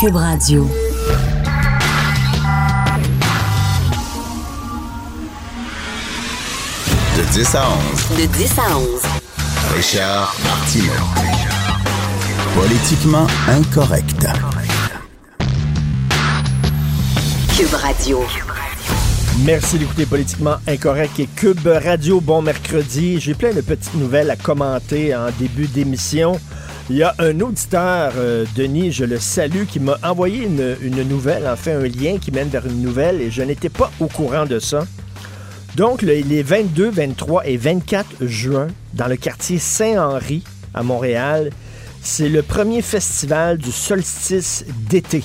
Cube Radio. De 10 à 11. De 10 à 11. Richard Martineau. Politiquement incorrect. Cube Radio. Merci d'écouter Politiquement Incorrect et Cube Radio. Bon mercredi. J'ai plein de petites nouvelles à commenter en début d'émission. Il y a un auditeur, euh, Denis, je le salue, qui m'a envoyé une, nouvelle, en fait un lien qui mène vers une nouvelle et je n'étais pas au courant de ça. Donc, le- les 22, 23 et 24 juin, dans le quartier Saint-Henri, à Montréal, c'est le premier festival du solstice d'été.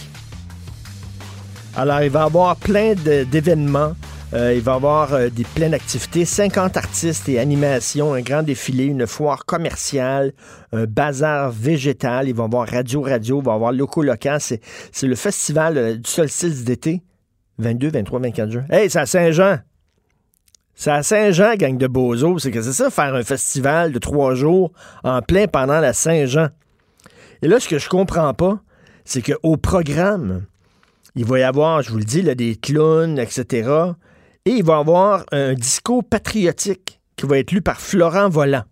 Alors, il va y avoir plein d'événements. Euh, il va y avoir euh, des, plein d'activités, 50 artistes et animations, un grand défilé, une foire commerciale, un bazar végétal. Il va avoir Radio Radio, il va y avoir Loco Local. C'est le festival euh, du solstice d'été, 22, 23, 24 juin. Hey, c'est à Saint-Jean! C'est à Saint-Jean, gang de bozos. C'est que c'est ça, faire un festival de trois jours en plein pendant la Saint-Jean. Et là, ce que je comprends pas, c'est qu'au programme, il va y avoir, je vous le dis, des clowns, etc. Et il va avoir un discours patriotique qui va être lu par Florent Volant.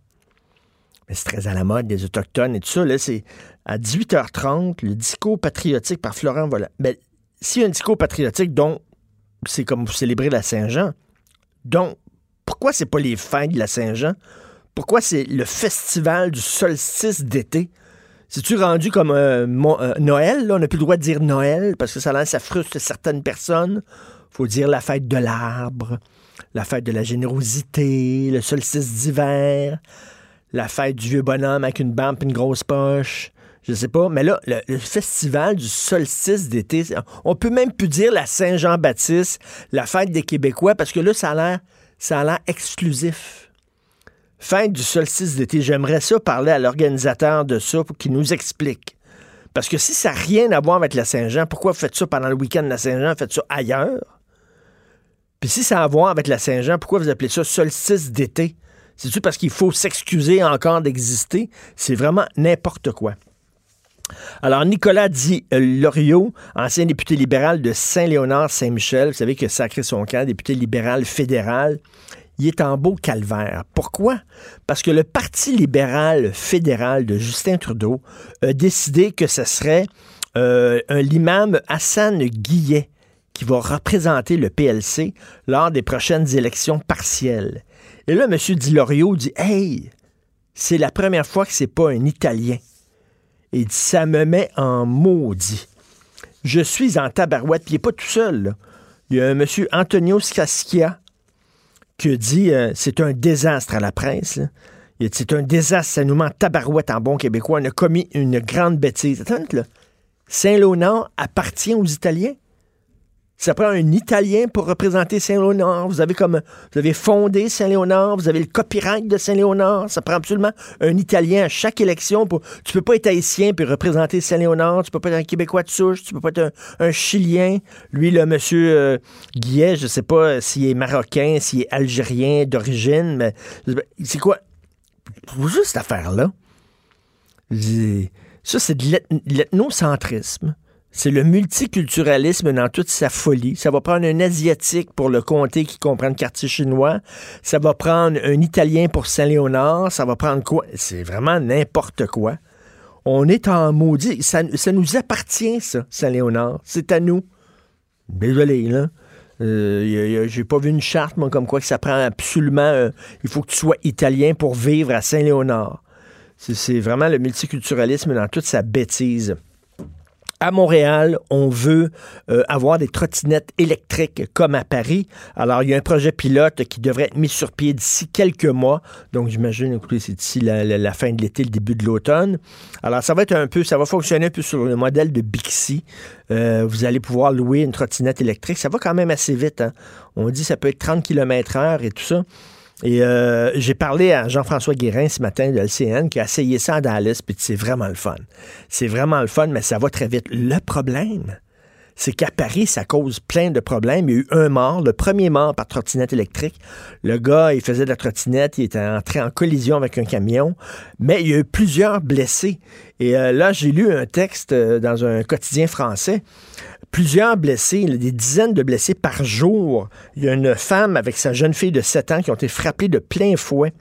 C'est très à la mode, des Autochtones et tout ça. Là, c'est à 18h30, le discours patriotique par Florent Volant. Mais s'il y a un discours patriotique, donc, c'est comme vous célébrez la Saint-Jean. Donc, pourquoi c'est pas les fêtes de la Saint-Jean? Pourquoi c'est le festival du solstice d'été? C'est-tu rendu comme euh, euh, Noël? Là? On n'a plus le droit de dire Noël parce que ça, ça frustre certaines personnes. Faut dire la fête de l'arbre, la fête de la générosité, le solstice d'hiver, la fête du vieux bonhomme avec une et une grosse poche. Je sais pas. Mais là, le, festival du solstice d'été, on peut même plus dire la Saint-Jean-Baptiste, la fête des Québécois, parce que là, ça a l'air, ça a l'air exclusif. Fête du solstice d'été. J'aimerais ça parler à l'organisateur de ça pour qu'il nous explique. Parce que si ça n'a rien à voir avec la Saint-Jean, pourquoi faites ça pendant le week-end de la Saint-Jean? Faites ça ailleurs? Puis si ça a à voir avec la Saint-Jean, pourquoi vous appelez ça solstice d'été? C'est-tu parce qu'il faut s'excuser encore d'exister? C'est vraiment n'importe quoi. Alors, Nicolas Di euh, Loriot, ancien député libéral de Saint-Léonard-Saint-Michel, vous savez que sacré son camp, député libéral fédéral, il est en beau calvaire. Pourquoi? Parce que le Parti libéral fédéral de Justin Trudeau a décidé que ce serait euh, un l'imam Hassan Guillet qui va représenter le PLC lors des prochaines élections partielles. Et là, M. Di Loriot dit Hey, c'est la première fois que c'est pas un Italien. Et dit Ça me met en maudit. Je suis en tabarouette, puis il n'est pas tout seul. Il y a un M. Antonio Scaschia qui dit euh, C'est un désastre à la presse. Il dit C'est un désastre, ça nous en tabarouette en bon québécois. On a commis une grande bêtise. Attends, là. Saint-Léonard appartient aux Italiens? Ça prend un Italien pour représenter Saint-Léonard. Vous avez comme vous avez fondé Saint-Léonard, vous avez le copyright de Saint-Léonard. Ça prend absolument un Italien à chaque élection. Pour... Tu peux pas être haïtien puis représenter Saint-Léonard. Tu peux pas être un Québécois de souche. Tu peux pas être un, un Chilien. Lui, le monsieur euh, Guillet, je sais pas s'il est marocain, s'il est algérien d'origine, mais c'est quoi? Juste cette affaire-là. J'ai- Ça, c'est de l'eth- l'ethnocentrisme. C'est le multiculturalisme dans toute sa folie. Ça va prendre un Asiatique pour le comté qui comprend le quartier chinois. Ça va prendre un Italien pour Saint-Léonard. Ça va prendre quoi? C'est vraiment n'importe quoi. On est en maudit. Ça, ça nous appartient, ça, Saint-Léonard. C'est à nous. Désolé, là. Euh, J'ai pas vu une charte, moi, comme quoi que ça prend absolument. euh, il faut que tu sois italien pour vivre à Saint-Léonard. C'est vraiment le multiculturalisme dans toute sa bêtise. À Montréal, on veut euh, avoir des trottinettes électriques comme à Paris. Alors, il y a un projet pilote qui devrait être mis sur pied d'ici quelques mois. Donc, j'imagine, écoutez, c'est d'ici la, fin de l'été, le début de l'automne. Alors, ça va être un peu, ça va fonctionner un peu sur le modèle de Bixi. Euh, vous allez pouvoir louer une trottinette électrique. Ça va quand même assez vite. hein. On dit ça peut être 30 km heure et tout ça. Et euh, j'ai parlé à Jean-François Guérin ce matin de LCN qui a essayé ça à Dallas, puis c'est vraiment le fun. C'est vraiment le fun, mais ça va très vite. Le problème, c'est qu'à Paris, ça cause plein de problèmes. Il y a eu un mort, le premier mort par trottinette électrique. Le gars, il faisait de la trottinette, il était entré en collision avec un camion, mais il y a eu plusieurs blessés. Et euh, là, j'ai lu un texte euh, dans un quotidien français. Plusieurs blessés, des dizaines de blessés par jour. Il y a une femme avec sa jeune fille de 7 ans qui ont été frappées de plein fouet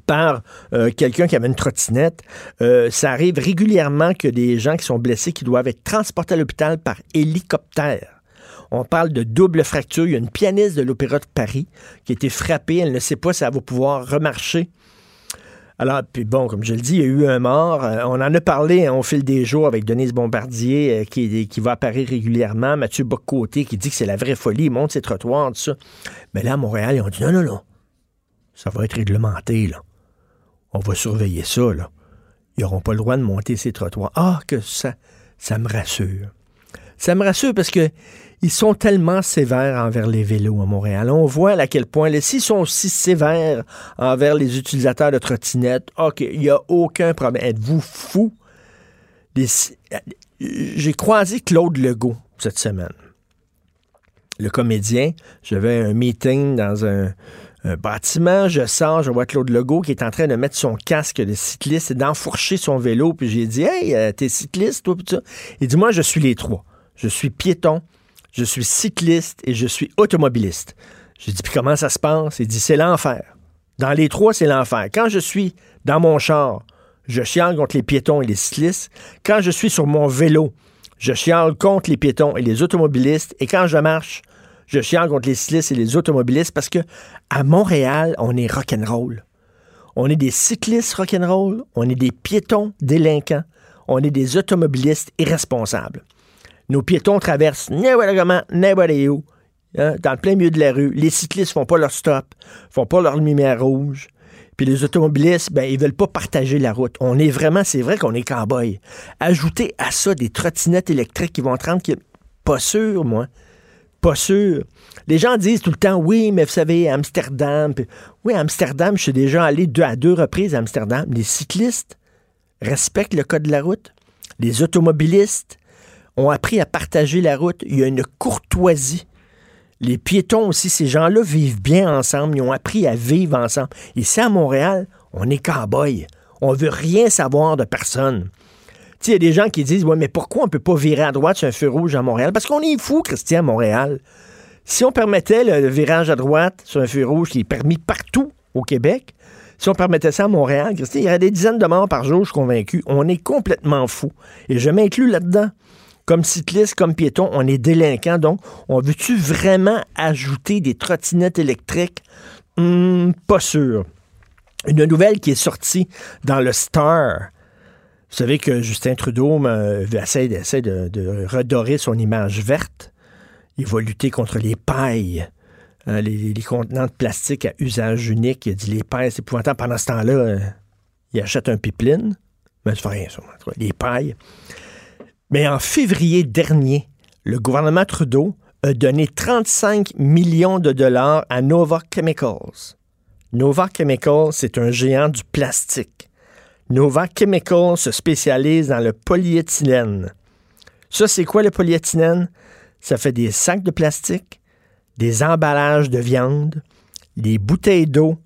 par euh, quelqu'un qui avait une trottinette. Euh, ça arrive régulièrement que des gens qui sont blessés qui doivent être transportés à l'hôpital par hélicoptère. On parle de double fracture. Il y a une pianiste de l'Opéra de Paris qui a été frappée. Elle ne sait pas si elle va pouvoir remarcher. Alors, puis bon, comme je le dis, il y a eu un mort. Euh, on en a parlé hein, au fil des jours avec Denise Bombardier, qui, qui, va apparaître régulièrement. Mathieu Boccoté, qui dit que c'est la vraie folie. Il monte ses trottoirs, tout ça. Mais là, à Montréal, ils ont dit non, non, non. Ça va être réglementé, là. On va surveiller ça, là. Ils n'auront pas le droit de monter ces trottoirs. Ah, que ça, ça me rassure. Ça me rassure parce que ils sont tellement sévères envers les vélos à Montréal. On voit à quel point, s'ils sont aussi sévères envers les utilisateurs de trottinettes, OK, il n'y a aucun problème. Êtes-vous fou? J'ai croisé Claude Legault cette semaine. Le comédien, j'avais un meeting dans un, un bâtiment, je sors, je vois Claude Legault qui est en train de mettre son casque de cycliste et d'enfourcher son vélo. Puis j'ai dit, hey, euh, t'es cycliste, toi, ça. Il dit, moi, je suis les trois. Je suis piéton, je suis cycliste et je suis automobiliste. J'ai dit, puis comment ça se passe? Il dit, c'est l'enfer. Dans les trois, c'est l'enfer. Quand je suis dans mon char, je chiale contre les piétons et les cyclistes. Quand je suis sur mon vélo, je chiale contre les piétons et les automobilistes. Et quand je marche, je chiale contre les cyclistes et les automobilistes parce que à Montréal, on est rock'n'roll. On est des cyclistes rock'n'roll, on est des piétons délinquants, on est des automobilistes irresponsables. Nos piétons traversent n'importe comment, n'importe où, hein, dans le plein milieu de la rue. Les cyclistes font pas leur stop, font pas leur lumière rouge. Puis les automobilistes, ben, ils veulent pas partager la route. On est vraiment, c'est vrai qu'on est cow-boy. Ajoutez à ça des trottinettes électriques qui vont 30 km. Pas sûr, moi pas sûr. Les gens disent tout le temps, oui, mais vous savez, Amsterdam. oui, Amsterdam, je suis déjà allé deux, à deux reprises à Amsterdam. Les cyclistes respectent le code de la route. Les automobilistes ont appris à partager la route. Il y a une courtoisie. Les piétons aussi, ces gens-là vivent bien ensemble. Ils ont appris à vivre ensemble. Ici à Montréal, on est cow-boy. On veut rien savoir de personne il y a des gens qui disent Ouais, mais pourquoi on ne peut pas virer à droite sur un feu rouge à Montréal? Parce qu'on est fou, Christian, à Montréal. Si on permettait le, virage à droite sur un feu rouge qui est permis partout au Québec, si on permettait ça à Montréal, Christian, il y aurait des dizaines de morts par jour, je suis convaincu. On est complètement fou. Et je m'inclus là-dedans. Comme cycliste, comme piéton, on est délinquant. Donc, on veut-tu vraiment ajouter des trottinettes électriques? Hum, pas sûr. Une nouvelle qui est sortie dans le Star vous savez que Justin Trudeau essaie, de, redorer son image verte. Il va lutter contre les pailles, hein, les, contenants de plastique à usage unique. Il a dit les pailles, c'est épouvantable. Pendant ce temps-là, euh, il achète un pipeline. Mais c'est rien, ça. Les pailles. Mais en février dernier, le gouvernement Trudeau a donné 35 millions de dollars à Nova Chemicals. Nova Chemicals, c'est un géant du plastique. Nova Chemical se spécialise dans le polyéthylène. Ça, c'est quoi le polyéthylène? Ça fait des sacs de plastique, des emballages de viande, les bouteilles d'eau,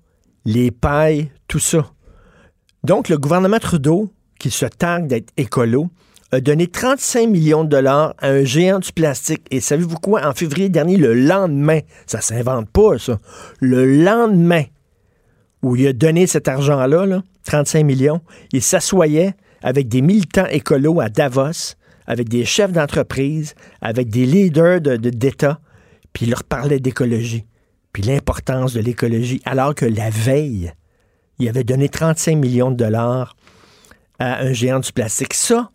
les pailles, tout ça. Donc, le gouvernement Trudeau, qui se targue d'être écolo, a donné 35 millions de dollars à un géant du plastique. Et savez-vous quoi? En février dernier, le lendemain, ça s'invente pas, ça. Le lendemain où il a donné cet argent-là, là, 35 millions, il s'assoyait avec des militants écolos à Davos, avec des chefs d'entreprise, avec des leaders d'État, de, puis il leur parlait d'écologie, puis l'importance de l'écologie, alors que la veille, il avait donné 35 millions de dollars à un géant du plastique. Ça,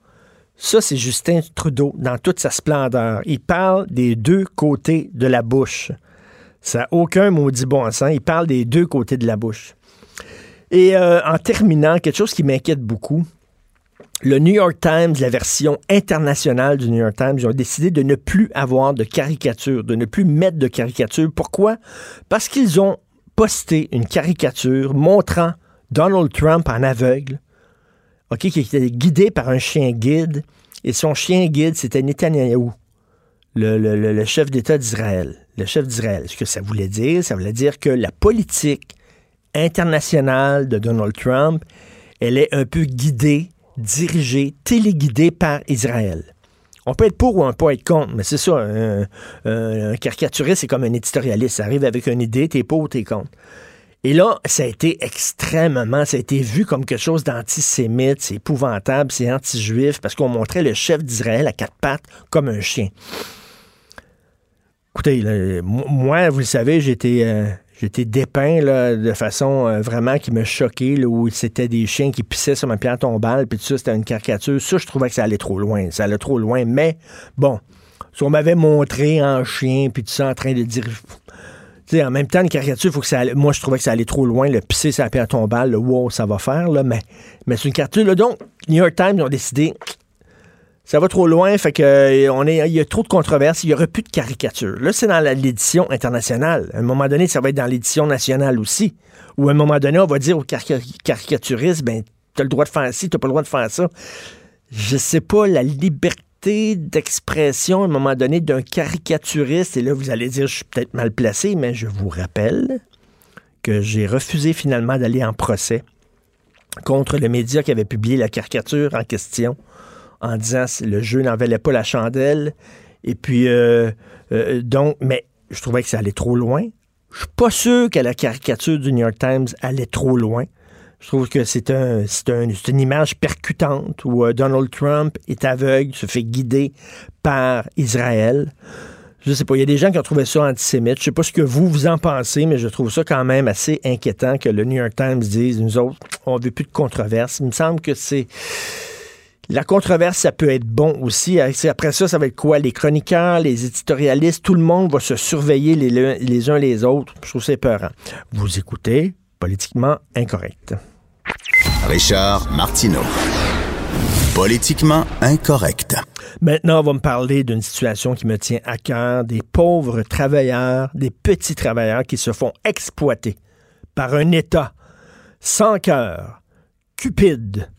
ça, c'est Justin Trudeau dans toute sa splendeur. Il parle des deux côtés de la bouche. Ça n'a aucun maudit bon sens. Il parle des deux côtés de la bouche. Et euh, en terminant, quelque chose qui m'inquiète beaucoup, le New York Times, la version internationale du New York Times, ils ont décidé de ne plus avoir de caricature, de ne plus mettre de caricature. Pourquoi? Parce qu'ils ont posté une caricature montrant Donald Trump en aveugle, qui était guidé par un chien guide, et son chien guide, c'était Netanyahu. le, le, le chef d'État d'Israël. Le chef d'Israël. Ce que ça voulait dire, ça voulait dire que la politique internationale de Donald Trump, elle est un peu guidée, dirigée, téléguidée par Israël. On peut être pour ou on peut être contre, mais c'est ça. Un, caricaturiste, c'est comme un éditorialiste. Ça arrive avec une idée, t'es pour ou t'es contre. Et là, ça a été extrêmement, ça a été vu comme quelque chose d'antisémite, c'est épouvantable, c'est anti-juif, parce qu'on montrait le chef d'Israël à quatre pattes comme un chien. Écoutez, moi, vous le savez, j'étais euh, dépeint de façon euh, vraiment qui me choquait, là, où c'était des chiens qui pissaient sur ma pierre tombale, puis tout ça, c'était une caricature. Ça, je trouvais que ça allait trop loin. Ça allait trop loin. Mais bon, si on m'avait montré en chien, puis tout ça en train de dire sais, en même temps, une caricature, faut que ça moi, je trouvais que ça allait trop loin. Le pisser ça pierre tombale, le wow, ça va faire, là, mais, mais c'est une caricature. Là, donc, New York Times ont décidé, ça va trop loin, fait que euh, est, il y a trop de controverses, il n'y aurait plus de caricature. Là, c'est dans l'édition internationale. À un moment donné, ça va être dans l'édition nationale aussi. Ou à un moment donné, on va dire aux caricaturistes, ben, t'as le droit de faire ci, t'as pas le droit de faire ça. Je sais pas, la liberté d'expression à un moment donné d'un caricaturiste, et là vous allez dire je suis peut-être mal placé, mais je vous rappelle que j'ai refusé finalement d'aller en procès contre le média qui avait publié la caricature en question en disant que le jeu n'en valait pas la chandelle. Et puis, euh, euh, donc, mais je trouvais que ça allait trop loin. Je suis pas sûr que la caricature du New York Times allait trop loin. Je trouve que c'est un, un, une image percutante où euh, Donald Trump est aveugle, se fait guider par Israël. Je sais pas, il y a des gens qui ont trouvé ça antisémite. Je sais pas ce que vous, vous en pensez, mais je trouve ça quand même assez inquiétant que le New York Times dise, nous autres, on veut plus de controverse. Il me semble que c'est... La controverse, ça peut être bon aussi. Après ça, ça va être quoi? Les chroniqueurs, les éditorialistes, tout le monde va se surveiller les, les uns les autres. Je trouve ça peurant. Vous écoutez Politiquement Incorrect. Richard Martineau. Politiquement incorrect. Maintenant, on va me parler d'une situation qui me tient à cœur, des pauvres travailleurs, des petits travailleurs qui se font exploiter par un État sans cœur, cupide,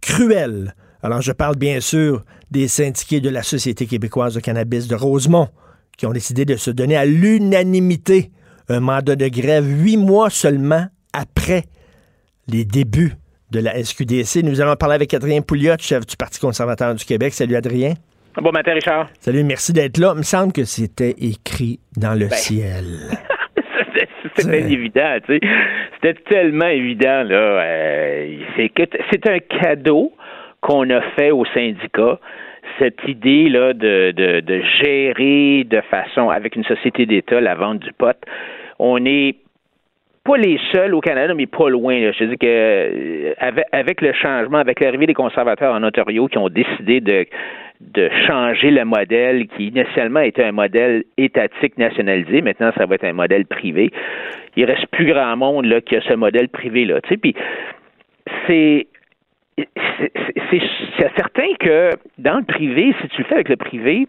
cruel. Alors, je parle bien sûr des syndiqués de la Société québécoise de cannabis de Rosemont qui ont décidé de se donner à l'unanimité un mandat de grève huit mois seulement après les débuts de la SQDC. Nous allons parler avec Adrien Pouliot, chef du Parti conservateur du Québec. Salut Adrien. Bon matin, Richard. Salut, merci d'être là. Il me semble que c'était écrit dans le Ben. ciel. C'était évident, tu sais. C'était tellement évident, là. Euh, c'est que c'est un cadeau qu'on a fait aux syndicats. Cette idée-là de, de, de gérer de façon, avec une société d'État, la vente du pot. On est pas les seuls au Canada, mais pas loin. là. Je dis que euh, avec, avec le changement, avec l'arrivée des conservateurs en Ontario qui ont décidé de de changer le modèle qui initialement était un modèle étatique nationalisé, maintenant ça va être un modèle privé. Il reste plus grand monde là qui a ce modèle privé là. Tu sais, puis c'est c'est certain que dans le privé, si tu le fais avec le privé,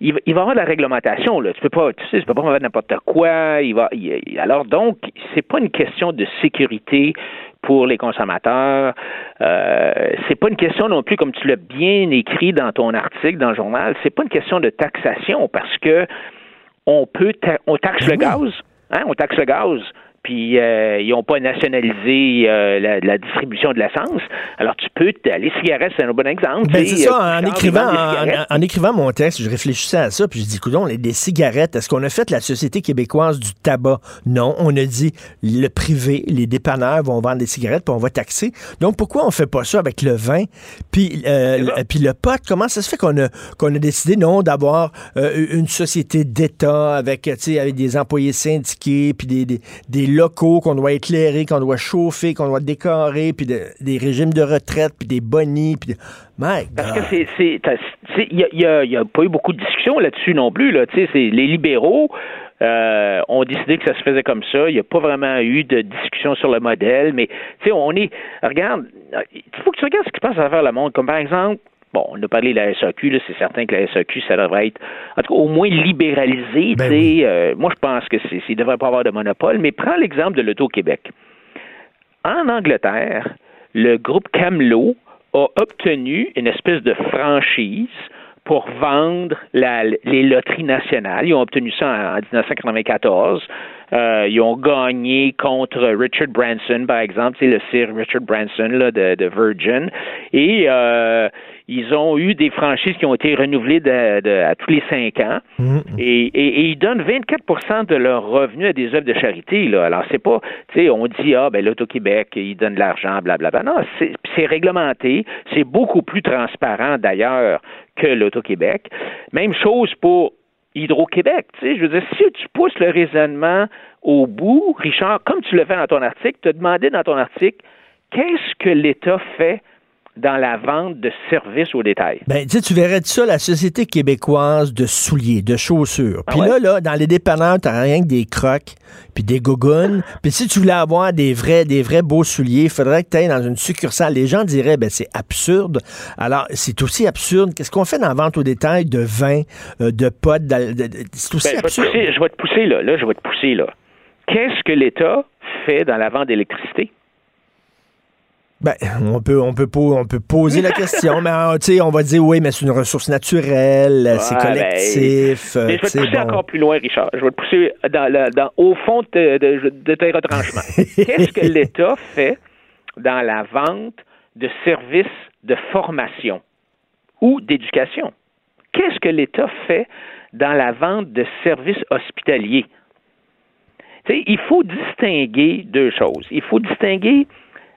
il va, il va y avoir de la réglementation là. Tu peux pas, tu sais, tu peux pas faire n'importe quoi. Il va, il- alors donc, c'est pas une question de sécurité pour les consommateurs. Euh, c'est pas une question non plus, comme tu l'as bien écrit dans ton article dans le journal, c'est pas une question de taxation parce que on peut, ta- on taxe le gaz, hein, on taxe le gaz. Puis euh, ils n'ont pas nationalisé euh, la, la distribution de l'essence. Alors tu peux, les cigarettes, c'est un bon exemple. Ben, c'est ça, euh, en écrivant, en, écrivant mon texte, je réfléchissais à ça, puis je dis, coudon, les, des cigarettes, est-ce qu'on a fait la Société québécoise du tabac? Non, on a dit, le privé, les dépanneurs vont vendre des cigarettes, puis on va taxer. Donc, pourquoi on fait pas ça avec le vin, puis euh, le- puis le pot? Comment ça se fait qu'on a, qu'on a décidé, non, d'avoir une société d'État avec, avec des employés syndiqués, puis des, des, des locaux qu'on doit éclairer, qu'on doit chauffer, qu'on doit décorer, puis de- des régimes de retraite, puis des bonnies, puis... de- My Parce que c'est, il y a, y a- pas eu beaucoup de discussions là-dessus non plus. Là, c'est les libéraux euh, ont décidé que ça se faisait comme ça. Il n'y a pas vraiment eu de discussion sur le modèle, mais tu sais, on est. Regarde, il faut que tu regardes ce qui se passe à travers le monde. Comme par exemple, bon, on a parlé de la SAQ, c'est certain que la SAQ, ça devrait être, en tout cas, au moins libéralisé. Ben oui. Euh, moi, je pense que c'est, ne devrait pas avoir de monopole. Mais prends l'exemple de l'Auto-Québec. En Angleterre, le groupe Camelot a obtenu une espèce de franchise pour vendre la, les loteries nationales. Ils ont obtenu ça en, en 1994. Euh, ils ont gagné contre Richard Branson, par exemple, c'est le sire Richard Branson là, de, de Virgin. Et euh, ils ont eu des franchises qui ont été renouvelées de, de, à tous les cinq ans. Mm. Et, et, et ils donnent 24% de leurs revenus à des œuvres de charité. Là. Alors, c'est pas, tu sais, on dit, ah, ben l'Auto-Québec, ils donnent de l'argent, blablabla. Non, c'est, c'est réglementé. C'est beaucoup plus transparent, d'ailleurs, que l'Auto-Québec. Même chose pour Hydro-Québec. Tu sais, je veux dire, si tu pousses le raisonnement au bout, Richard, comme tu le fais dans ton article, tu as demandé dans ton article, qu'est-ce que l'État fait dans la vente de services au détail. Ben, tu sais, tu verrais de ça la Société québécoise de souliers, de chaussures. Puis Ah là, ouais? là, dans les dépanneurs, t'as rien que des crocs, puis des gougounes. Puis si tu voulais avoir des vrais, des vrais beaux souliers, il faudrait que tu ailles dans une succursale. Les gens diraient, ben, c'est absurde. Alors, c'est aussi absurde. Qu'est-ce qu'on fait dans la vente au détail de vin, euh, de potes? de- de- de- c'est aussi Ben, je, vais te absurde. pousser, je vais te pousser là, là, je vais te pousser là. Qu'est-ce que l'État fait dans la vente d'électricité? Ben, on peut, on peut, on peut poser la question, mais euh, on va dire oui, mais c'est une ressource naturelle, c'est ben, collectif. euh, Mais je vais te pousser bon. encore plus loin, Richard. Je vais te pousser dans, le- dans- au fond de, de- de tes retranchements. Qu'est-ce que l'État fait dans la vente de services de formation ou d'éducation? Qu'est-ce que l'État fait dans la vente de services hospitaliers? Il faut distinguer deux choses. Il faut distinguer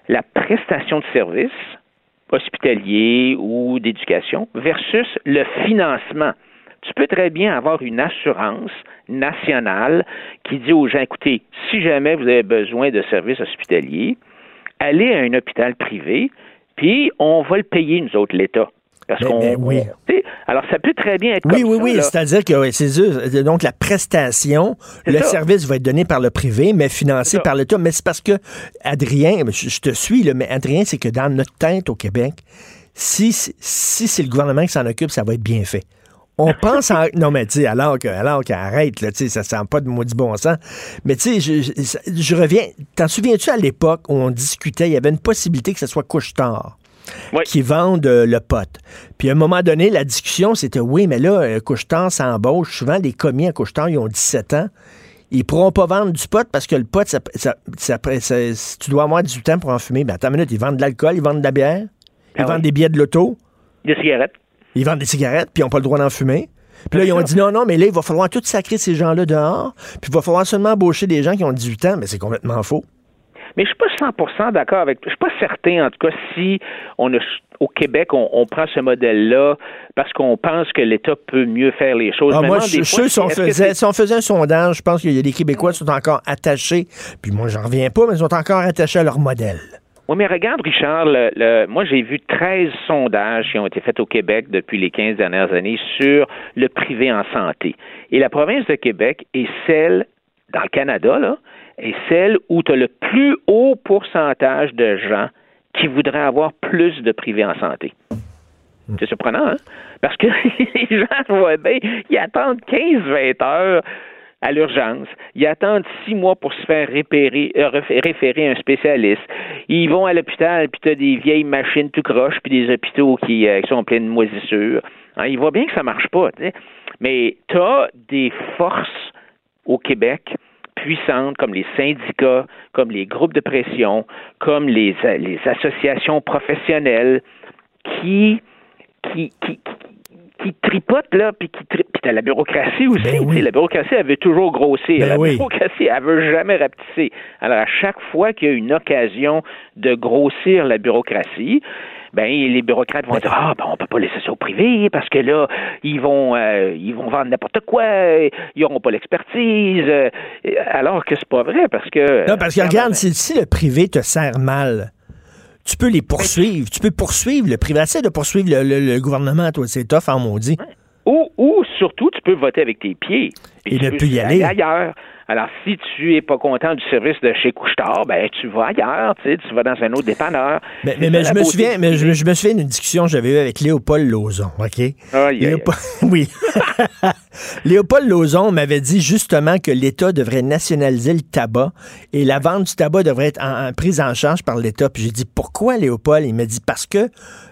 la prestation de service hospitalier ou d'éducation versus le financement. Tu peux très bien avoir une assurance nationale qui dit aux gens, écoutez, si jamais vous avez besoin de services hospitaliers, allez à un hôpital privé, puis on va le payer, nous autres, l'État. Parce qu'on. oui. Alors, ça peut très bien être Oui, comme oui, ça, oui. C'est-à-dire que ouais, c'est sûr. Donc, la prestation, le ça. service va être donné par le privé, mais financé par l'État. Mais c'est parce que, Adrien, je, je te suis, là, mais Adrien, c'est que dans notre tête au Québec, si, si c'est le gouvernement qui s'en occupe, ça va être bien fait. On pense en. Non, mais tu sais, alors que, alors qu'arrête, là, tu sais, ça sent pas de maudit bon sens. Mais tu sais, je, je, je reviens. T'en souviens-tu à l'époque où on discutait, il y avait une possibilité que ce soit couche-tard? Oui. qui vendent euh, le pot. Puis à un moment donné, la discussion, c'était oui, mais là, euh, Couche-Tard s'embauche. Souvent, les commis à Couche-Tard, ils ont 17 ans. Ils pourront pas vendre du pot parce que le pot, ça, ça- ça- ça- tu dois avoir 18 ans pour en fumer. Ben attends une minute, ils vendent de l'alcool, ils vendent de la bière, ils Ah vendent oui. des billets de loto, Des cigarettes. ils vendent des cigarettes, puis ils n'ont pas le droit d'en fumer. Puis là, C'est ils ont dit non, non, mais là, il va falloir tout sacrer ces gens-là dehors, puis il va falloir seulement embaucher des gens qui ont 18 ans, mais c'est complètement faux. Mais je suis pas 100% d'accord avec. Je suis pas certain, en tout cas, si on a, au Québec, on, on prend ce modèle-là parce qu'on pense que l'État peut mieux faire les choses. Ah, moi, je suis sûr, si on, faisait, c'est- si on faisait un sondage, je pense qu'il y a des Québécois qui sont encore attachés, puis moi, j'en reviens pas, mais ils sont encore attachés à leur modèle. Oui, mais regarde, Richard, le- le- moi, j'ai vu 13 sondages qui ont été faits au Québec depuis les 15 dernières années sur le privé en santé. Et la province de Québec est celle, dans le Canada, là, est celle où tu as le plus haut pourcentage de gens qui voudraient avoir plus de privé en santé. C'est surprenant, hein? Parce que les gens, je vois bien, ils attendent 15-20 heures à l'urgence. Ils attendent six mois pour se faire référer, euh, réfé- référer un spécialiste. Ils vont à l'hôpital, puis tu as des vieilles machines tout croches, puis des hôpitaux qui, euh, qui sont pleins de moisissures. Hein, ils voient bien que ça marche pas. Mais tu as des forces au Québec puissantes comme les syndicats, comme les groupes de pression, comme les, euh, les associations professionnelles qui, qui, qui, tripotent, là, puis qui tri... puis t'as la bureaucratie aussi. Ben oui. tu sais, La bureaucratie, elle veut toujours grossir. Ben la oui. bureaucratie, elle veut jamais rapetisser. Alors, à chaque fois qu'il y a une occasion de grossir la bureaucratie, ben les bureaucrates vont dire ah ben on peut pas laisser ça au privé parce que là ils vont euh, ils vont vendre n'importe quoi ils auront pas l'expertise euh, alors que c'est pas vrai parce que Non, parce que regarde, si, si le privé te sert mal, tu peux les poursuivre. Tu peux poursuivre le privé. Essaie de poursuivre le, le- le gouvernement, toi. C'est tough en maudit. Ou, ou surtout, tu peux voter avec tes pieds. Et ne plus y aller. ailleurs. Alors, si tu es pas content du service de chez Couchetard, ben tu vas ailleurs, tu sais, tu vas dans un autre dépanneur. Mais, mais, je me souviens, mais je, me souviens d'une discussion que j'avais eue avec Léopold Lauzon, OK? Léopold- oui. Léopold Lozon m'avait dit justement que l'État devrait nationaliser le tabac et la vente du tabac devrait être en, prise en charge par l'État. Puis j'ai dit pourquoi Léopold? Il m'a dit parce que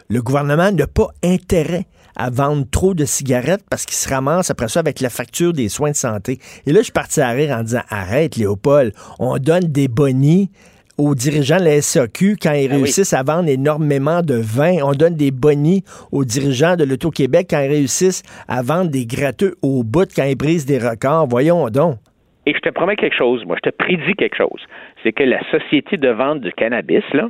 le gouvernement n'a pas intérêt à vendre trop de cigarettes parce qu'il se ramasse après ça avec la facture des soins de santé. Et là, je suis parti à rire en disant Arrête, Léopold, on donne des bonnies aux dirigeants de la SAQ quand ils ah réussissent à vendre énormément de vin. On donne des bonnies aux dirigeants de l'Auto-Québec quand ils réussissent à vendre des gratteux au bout quand ils brisent des records. Voyons donc. Et je te promets quelque chose, moi, je te prédis quelque chose. C'est que la société de vente du cannabis, là,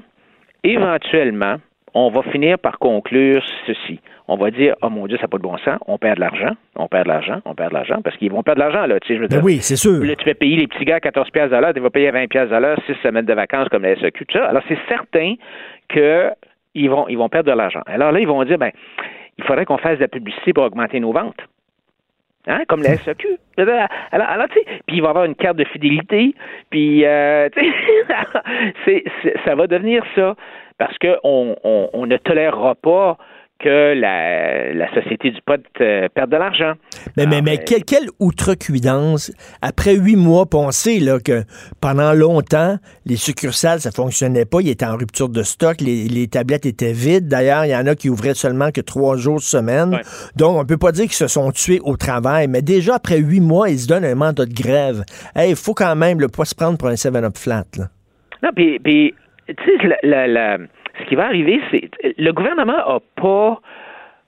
éventuellement, on va finir par conclure ceci. On va dire, oh mon Dieu, ça n'a pas de bon sens, on perd de l'argent, on perd de l'argent, on perd de l'argent, parce qu'ils vont perdre de l'argent, là, tu sais, je veux ben oui, c'est sûr. Là, tu vas payer les petits gars 14 pièces à l'heure, tu vas payer 20 pièces à l'heure, 6 semaines de vacances comme la SEQ, tout ça. Alors, c'est certain qu'ils vont, ils vont perdre de l'argent. Alors là, ils vont dire, ben, il faudrait qu'on fasse de la publicité pour augmenter nos ventes. Hein, comme la SEQ. Alors, alors tu sais, puis il va avoir une carte de fidélité, puis, euh, tu sais, ça va devenir ça parce qu'on on, ne tolérera pas que la, société du pot euh, perde de l'argent. Mais, mais, mais quelle, quelle, outrecuidance. Après huit mois, on sait là, que pendant longtemps, les succursales, ça fonctionnait pas. Ils étaient en rupture de stock. Les, tablettes étaient vides. D'ailleurs, il y en a qui ouvraient seulement que trois jours semaine. Donc, on peut pas dire qu'ils se sont tués au travail. Mais déjà, après huit mois, ils se donnent un mandat de grève. Il faut quand même le pas se prendre pour un 7-up flat. Non, puis tu sais, la, ce qui va arriver, c'est le gouvernement a pas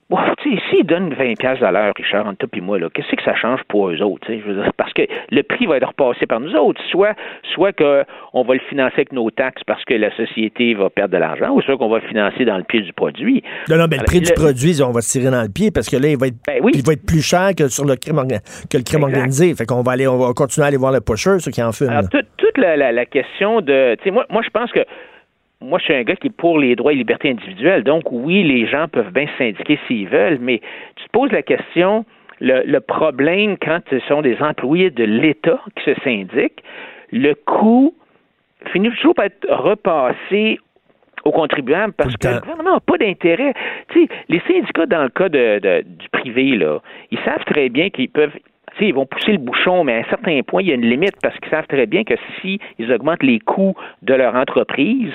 Bon, tu sais, s'ils donnent 20 pièces à l'heure, Richard, entre toi et moi, là, qu'est-ce que ça change pour eux autres? Je veux dire, parce que le prix va être repassé par nous autres. Soit, soit qu'on va le financer avec nos taxes parce que la société va perdre de l'argent, ou soit qu'on va le financer dans le prix du produit. Non, non, mais le prix du produit, on va se tirer dans le pied parce que là, il va être, ben il va être plus cher que sur le crime, que le crime organisé. Fait qu'on va aller, on va continuer à aller voir le pusher, ceux qui en fument. Alors, toute, la, la, question de, tu sais, moi, moi, je pense que moi, je suis un gars qui est pour les droits et libertés individuelles. Donc, oui, les gens peuvent bien syndiquer s'ils veulent, mais tu te poses la question, le, problème quand ce sont des employés de l'État qui se syndiquent, le coût finit toujours par être repassé aux contribuables parce que le gouvernement n'a pas d'intérêt. Tu sais, les syndicats, dans le cas de, du privé, là, ils savent très bien qu'ils peuvent ils vont pousser le bouchon, mais à un certain point, il y a une limite parce qu'ils savent très bien que si ils augmentent les coûts de leur entreprise,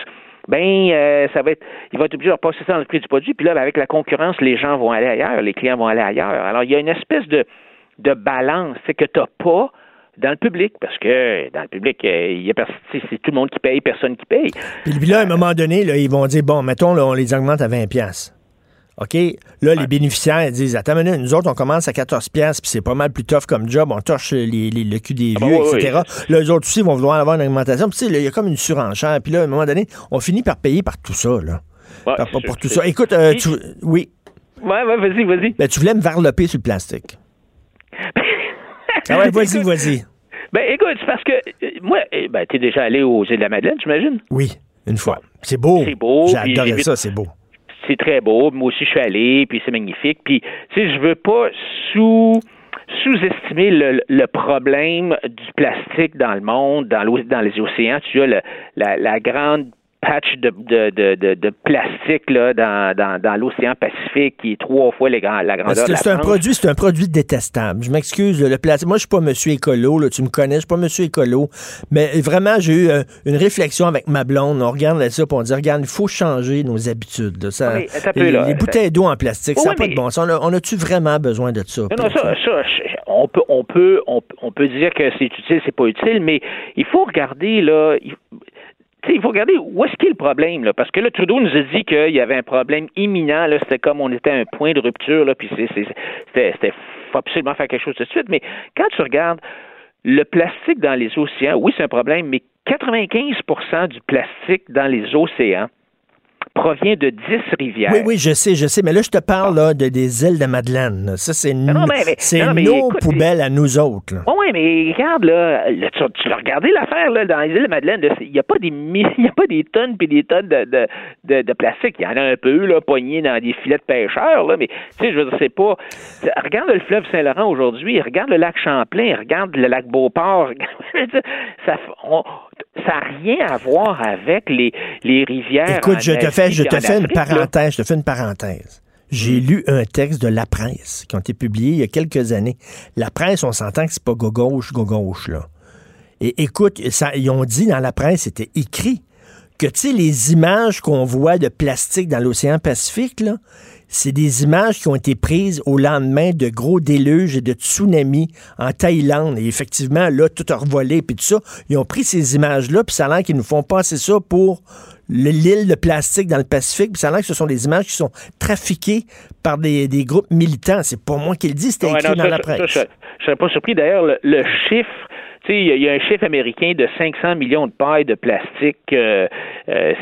ben euh, ça va être il va être obligé de repasser ça dans le prix du produit, puis là, avec la concurrence, les gens vont aller ailleurs, les clients vont aller ailleurs. Alors, il y a une espèce de, de balance, c'est que tu n'as pas dans le public, parce que dans le public, euh, c'est tout le monde qui paye, personne qui paye. Puis là, à un moment donné, là, ils vont dire, bon, mettons, là, on les augmente à 20 pièces. OK? Là, les bénéficiaires disent Attends, nous autres, on commence à 14 pièces puis c'est pas mal plus tough comme job, on torche les, le cul des ah, vieux, etc. Là, les autres aussi vont vouloir avoir une augmentation. Puis, il y a comme une surenchère. Puis là, à un moment donné, on finit par payer par tout ça, là. par, pour tout ça. Écoute, euh, tu... oui. Ouais, ouais, vas-y, vas-y. Ben, tu voulais me varloper sur le plastique. ah ouais, vas-y, vas-y. Ben, écoute, c'est parce que, euh, moi, eh, ben, t'es déjà allé aux îles de la Madeleine, j'imagine? Oui, une fois. C'est beau. C'est beau. J'ai adoré ça, c'est beau c'est très beau. Moi aussi, je suis allé, puis c'est magnifique. Puis, tu sais, je veux pas sous sous-estimer le, problème du plastique dans le monde, dans, les océans. Tu as la grande patch de, de, de, de plastique là, dans, dans, dans l'océan Pacifique qui est trois fois les la grandeur de la C'est un produit, c'est un produit détestable. Je m'excuse, le plastique. Moi, je suis pas monsieur écolo, là, tu me connais, je suis pas monsieur écolo, mais vraiment, j'ai eu euh, une réflexion avec ma blonde. On regarde ça, puis on dit, regarde, il faut changer nos habitudes. Ça, les, bouteilles d'eau en plastique, ça n'a pas de bon sens. On a-tu vraiment besoin de ça? Non, ça, ça, on peut, on peut, on, peut dire que c'est utile, c'est pas utile, mais il faut regarder là il faut regarder où est-ce qu'il y a le problème, parce que là, Trudeau nous a dit qu'il y avait un problème imminent, c'était comme on était à un point de rupture, là, puis c'était faut absolument faire quelque chose tout de suite. Mais quand tu regardes le plastique dans les océans, oui, c'est un problème, mais 95% du plastique dans les océans provient de dix rivières. Oui, oui, je sais, je sais. Mais là, je te parle là, de, des îles de Madeleine. Ça, c'est nos poubelles à nous autres. Oui, mais regarde, là, tu, as regardé l'affaire là, dans les îles de Madeleine. Il n'y a, pas des y a pas des tonnes puis des tonnes de, de, de, plastique. Il y en a un peu, là, poignés dans des filets de pêcheurs. Là, mais, tu sais, je veux dire, c'est pas... Regarde le fleuve Saint-Laurent aujourd'hui. Regarde le lac Champlain. Regarde le lac Beauport. ça, ça n'a rien à voir avec les, les rivières. Écoute, je te fais, je te fais une parenthèse. Je te fais une parenthèse. J'ai lu un texte de La Presse qui a été publié il y a quelques années. La Presse, on s'entend que c'est pas gauche, gauche, là. Et écoute, ça, ils ont dit dans la presse, c'était écrit, que, tu sais, les images qu'on voit de plastique dans l'océan Pacifique, là, c'est des images qui ont été prises au lendemain de gros déluges et de tsunamis en Thaïlande. Et effectivement, là, tout a revolé, puis tout ça. Ils ont pris ces images-là, puis ça a l'air qu'ils nous font passer ça pour l'île de plastique dans le Pacifique, puis ça a l'air que ce sont des images qui sont trafiquées par des, groupes militants. C'est pas moi qui le dis, c'était écrit dans la presse. je, ne serais pas surpris. D'ailleurs, le chiffre il y, a un chiffre américain de 500 millions de pailles de plastique. Euh, euh,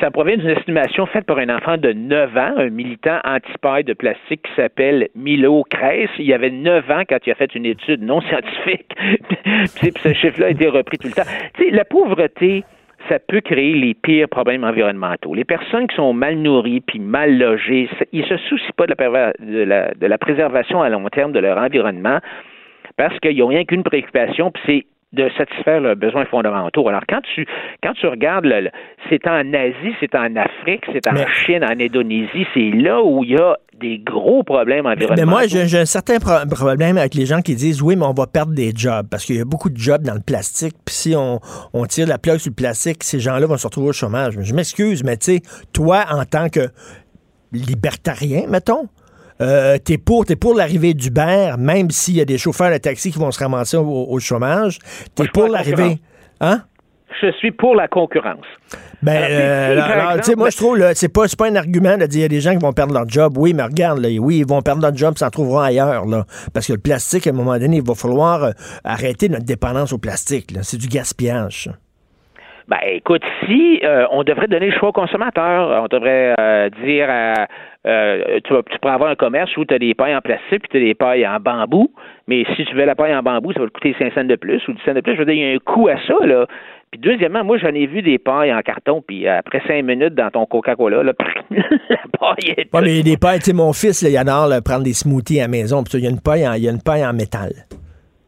ça provient d'une estimation faite par un enfant de 9 ans, un militant anti-paille de plastique qui s'appelle Milo Kress. Il avait 9 ans quand il a fait une étude non scientifique. puis ce chiffre-là a été repris tout le temps. sais, la pauvreté, ça peut créer les pires problèmes environnementaux. Les personnes qui sont mal nourries puis mal logées, ils se soucient pas de la, de la, de la préservation à long terme de leur environnement parce qu'ils n'ont rien qu'une préoccupation, puis c'est de satisfaire leurs besoins fondamentaux. Alors, quand tu, quand tu regardes, le, c'est en Asie, c'est en Afrique, c'est en Chine, en Indonésie, c'est là où il y a des gros problèmes environnementaux. Mais moi, j'ai, un certain problème avec les gens qui disent oui, mais on va perdre des jobs parce qu'il y a beaucoup de jobs dans le plastique. Puis si on, on tire la plaque sur le plastique, ces gens-là vont se retrouver au chômage. Je m'excuse, mais tu sais, toi, en tant que libertarien, mettons, euh, t'es pour, es pour l'arrivée d'Uber, même s'il y a des chauffeurs de taxi qui vont se ramasser au, chômage. T'es pour l'arrivée. Hein? Je suis pour la concurrence. Ben, euh, tu sais, moi, je trouve, c'est pas, pas un argument de dire qu'il y a des gens qui vont perdre leur job. Oui, mais regarde, là, oui, ils vont perdre leur job, s'en trouveront ailleurs, là. Parce que le plastique, à un moment donné, il va falloir euh, arrêter notre dépendance au plastique, C'est du gaspillage. Ben, écoute, si euh, on devrait donner le choix aux consommateurs, on devrait dire à euh, tu, tu pourrais avoir un commerce où tu as des pailles en plastique puis tu as des pailles en bambou, mais si tu veux la paille en bambou, ça va te coûter 5 cents de plus ou 10 cents de plus. Je veux dire, il y a un coût à ça, là. Puis deuxièmement, moi, j'en ai vu des pailles en carton, puis après cinq minutes dans ton Coca-Cola, là, la paille est... Ouais, mais des pailles, tu sais, mon fils, là, il adore prendre des smoothies à la maison, puis il y a une paille en, il y a une paille en métal.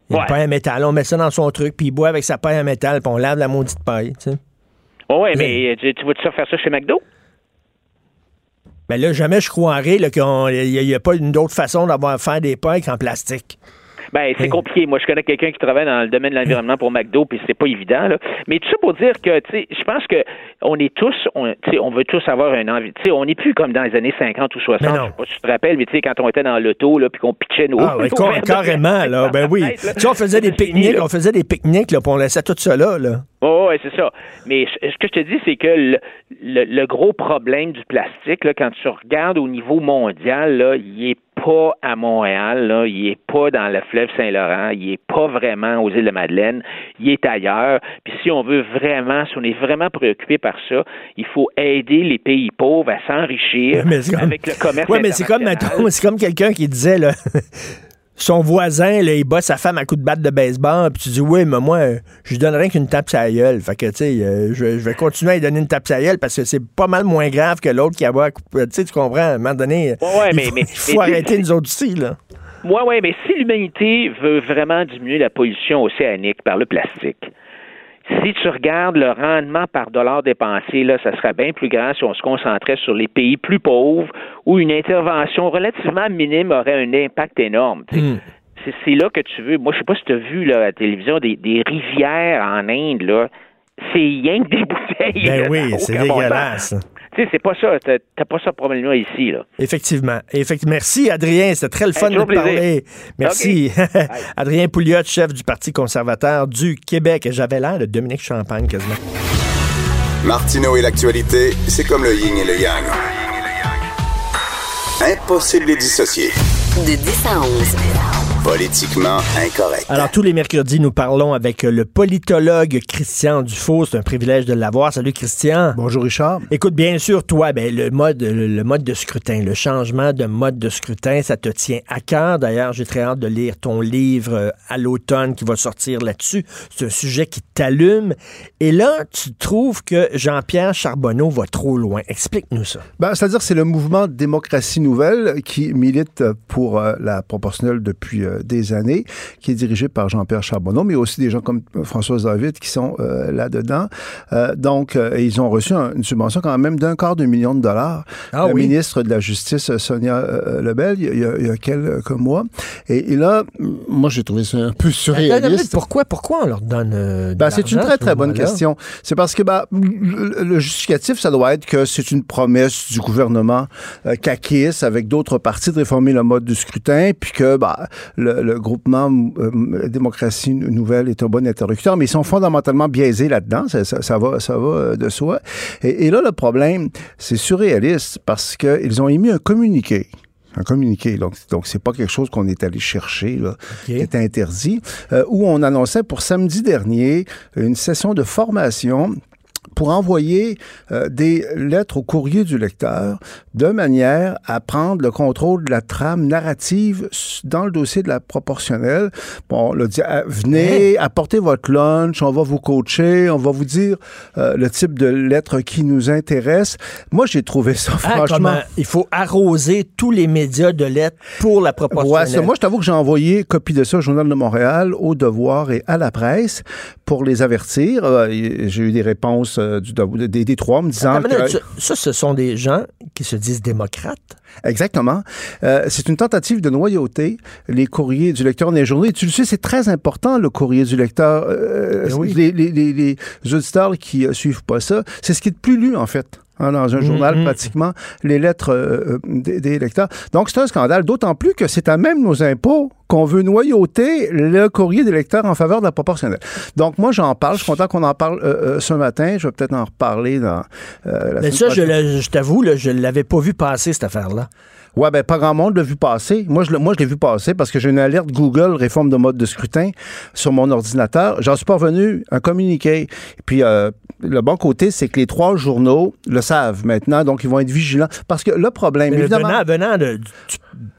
Il y a une paille en métal, on met ça dans son truc, puis il boit avec sa paille en métal, puis on lave la maudite paille, tu sais. oui, mais tu, tu vas-tu faire ça chez McDo? Mais là, jamais je croirais qu'il n'y a, pas une autre façon d'avoir faire des pailles qu'en plastique. Ben, c'est compliqué. Moi, je connais quelqu'un qui travaille dans le domaine de l'environnement pour McDo, puis c'est pas évident. Là. Mais tout ça pour dire que, tu sais, je pense que on est tous, on, on veut tous avoir un envie. Tu sais, on n'est plus comme dans les années 50 ou 60. Je sais pas si tu te rappelles, mais tu sais, quand on était dans l'auto, là, puis qu'on pitchait nos. Ah, carrément, là. Ben oui. Tu sais, on faisait des pique-niques, on faisait des pique-niques, là, puis on laissait tout ça là, là. Oh, oui, c'est ça. Mais ce que je te dis, c'est que le, gros problème du plastique, là, quand tu regardes au niveau mondial, là, il est pas à Montréal, là, il est pas dans le fleuve Saint-Laurent, il est pas vraiment aux îles de Madeleine, il est ailleurs. Puis si on veut vraiment, si on est vraiment préoccupé par ça, il faut aider les pays pauvres à s'enrichir avec le commerce. Oui, mais c'est comme, c'est comme quelqu'un qui disait là, son voisin, là, il bat sa femme à coup de batte de baseball, puis tu dis, oui, mais moi, je lui donnerais qu'une tape sur la gueule. Fait que, tu sais, euh, je, vais continuer à lui donner une tape sur la gueule parce que c'est pas mal moins grave que l'autre qui a boit. Tu sais, tu comprends, à un moment donné, il faut, arrêter nous autres aussi, là. Oui, oui, mais si l'humanité veut vraiment diminuer la pollution océanique par le plastique, si tu regardes le rendement par dollar dépensé, là, ça serait bien plus grand si on se concentrait sur les pays plus pauvres où une intervention relativement minime aurait un impact énorme. Hmm. C'est là que tu veux. Moi, je sais pas si tu as vu là, à la télévision des, des rivières en Inde, là. C'est rien que des bouteilles. Ben oui, c'est dégueulasse. Tu sais, c'est pas ça. T'as pas ça probablement ici, là. Effectivement. Merci, Adrien. C'était très le fun de te parler. Merci. Adrien Pouliot, chef du Parti conservateur du Québec. J'avais l'air de Dominique Champagne, quasiment. Martineau et l'actualité, c'est comme le yin et le yang. Impossible de les dissocier. De 10 à 11. Politiquement incorrect. Alors, tous les mercredis, nous parlons avec le politologue Christian Dufault. C'est un privilège de l'avoir. Salut, Christian. Bonjour, Richard. Écoute, bien sûr, toi, ben, le, mode, le, mode de scrutin, le changement de mode de scrutin, ça te tient à cœur. D'ailleurs, j'ai très hâte de lire ton livre euh, à l'automne qui va sortir là-dessus. C'est un sujet qui t'allume. Et là, tu trouves que Jean-Pierre Charbonneau va trop loin. Explique-nous ça. Ben, C'est-à-dire c'est le mouvement Démocratie Nouvelle qui milite pour euh, la proportionnelle depuis des années, qui est dirigé par Jean-Pierre Charbonneau, mais aussi des gens comme Françoise David qui sont là-dedans. donc, ils ont reçu une subvention quand même d'un quart de million de dollars. Ah, la oui. ministre de la Justice, Sonia Lebel, il y, a, il y a quelques mois. Et, et là, moi, j'ai trouvé ça un peu surréaliste. Pourquoi, pourquoi on leur donne euh, ben, C'est une très, très bonne question. C'est parce que ben, le, le, justificatif, ça doit être que c'est une promesse du gouvernement euh, caquiste avec d'autres partis de réformer le mode du scrutin, puis que ben, le, le, groupement euh, Démocratie Nouvelle est un bon interlocuteur, mais ils sont fondamentalement biaisés là-dedans. Ça, ça, ça, va, ça va de soi. Et, et là, le problème, c'est surréaliste parce qu'ils ont émis un communiqué un communiqué. Donc, donc c'est pas quelque chose qu'on est allé chercher, là, okay. qui est interdit, euh, où on annonçait pour samedi dernier une session de formation pour envoyer euh, des lettres au courrier du lecteur de manière à prendre le contrôle de la trame narrative dans le dossier de la proportionnelle. Bon, on l'a dit, ah, venez, apportez votre lunch, on va vous coacher, on va vous dire euh, le type de lettres qui nous intéresse. Moi, j'ai trouvé ça ah, franchement... Il faut arroser tous les médias de lettres pour la proportionnelle. Ouais, moi, je t'avoue que j'ai envoyé copie de ça au Journal de Montréal, au Devoir et à la presse pour les avertir. Euh, j'ai eu des réponses euh, du, des, des, trois me disant Attends, que... Ça, ce sont des gens qui se disent démocrates? Exactement. Euh, c'est une tentative de noyauter les courriers du lecteur journaux. Et tu le sais, c'est très important, le courrier du lecteur. Euh, oui. les, les, les, les, auditeurs qui suivent pas ça, c'est ce qui est le plus lu, en fait. Hein, dans un journal, Mm-hmm. mmh. pratiquement, les lettres euh, des, des, lecteurs. Donc, c'est un scandale, d'autant plus que c'est à même nos impôts qu'on veut noyauter le courrier des lecteurs en faveur de la proportionnelle. Donc, moi, j'en parle. Je suis content qu'on en parle euh, ce matin. Je vais peut-être en reparler dans euh, la Mais ça, je, je t'avoue, je ne l'avais pas vu passer, cette affaire-là. Ouais, ben pas grand monde l'a vu passer. Moi, je, moi, je l'ai vu passer parce que j'ai une alerte Google réforme de mode de scrutin sur mon ordinateur. J'en suis pas revenu un communiqué. Et puis, euh, le bon côté, c'est que les trois journaux le savent maintenant, donc ils vont être vigilants. Parce que le problème, Mais évidemment... Venant, venant de,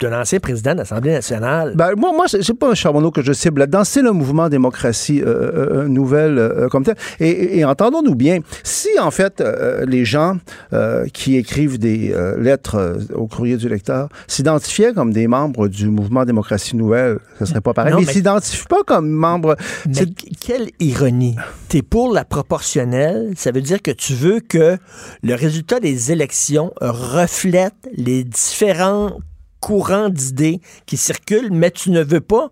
de l'ancien président de l'Assemblée nationale... Ben, moi, moi c'est pas un Charbonneau que je cible là-dedans, c'est le mouvement démocratie euh, euh, nouvelle euh, comme tel. Et, entendons-nous bien, si en fait les gens qui écrivent des lettres au courrier du lecteur s'identifiaient comme des membres du mouvement démocratie nouvelle, ce serait pas pareil. Non, mais, mais ils s'identifient pas comme membres... Mais quelle ironie! T'es pour la proportionnelle, ça veut dire que tu veux que le résultat des élections reflète les différents courants d'idées qui circulent, mais tu ne veux pas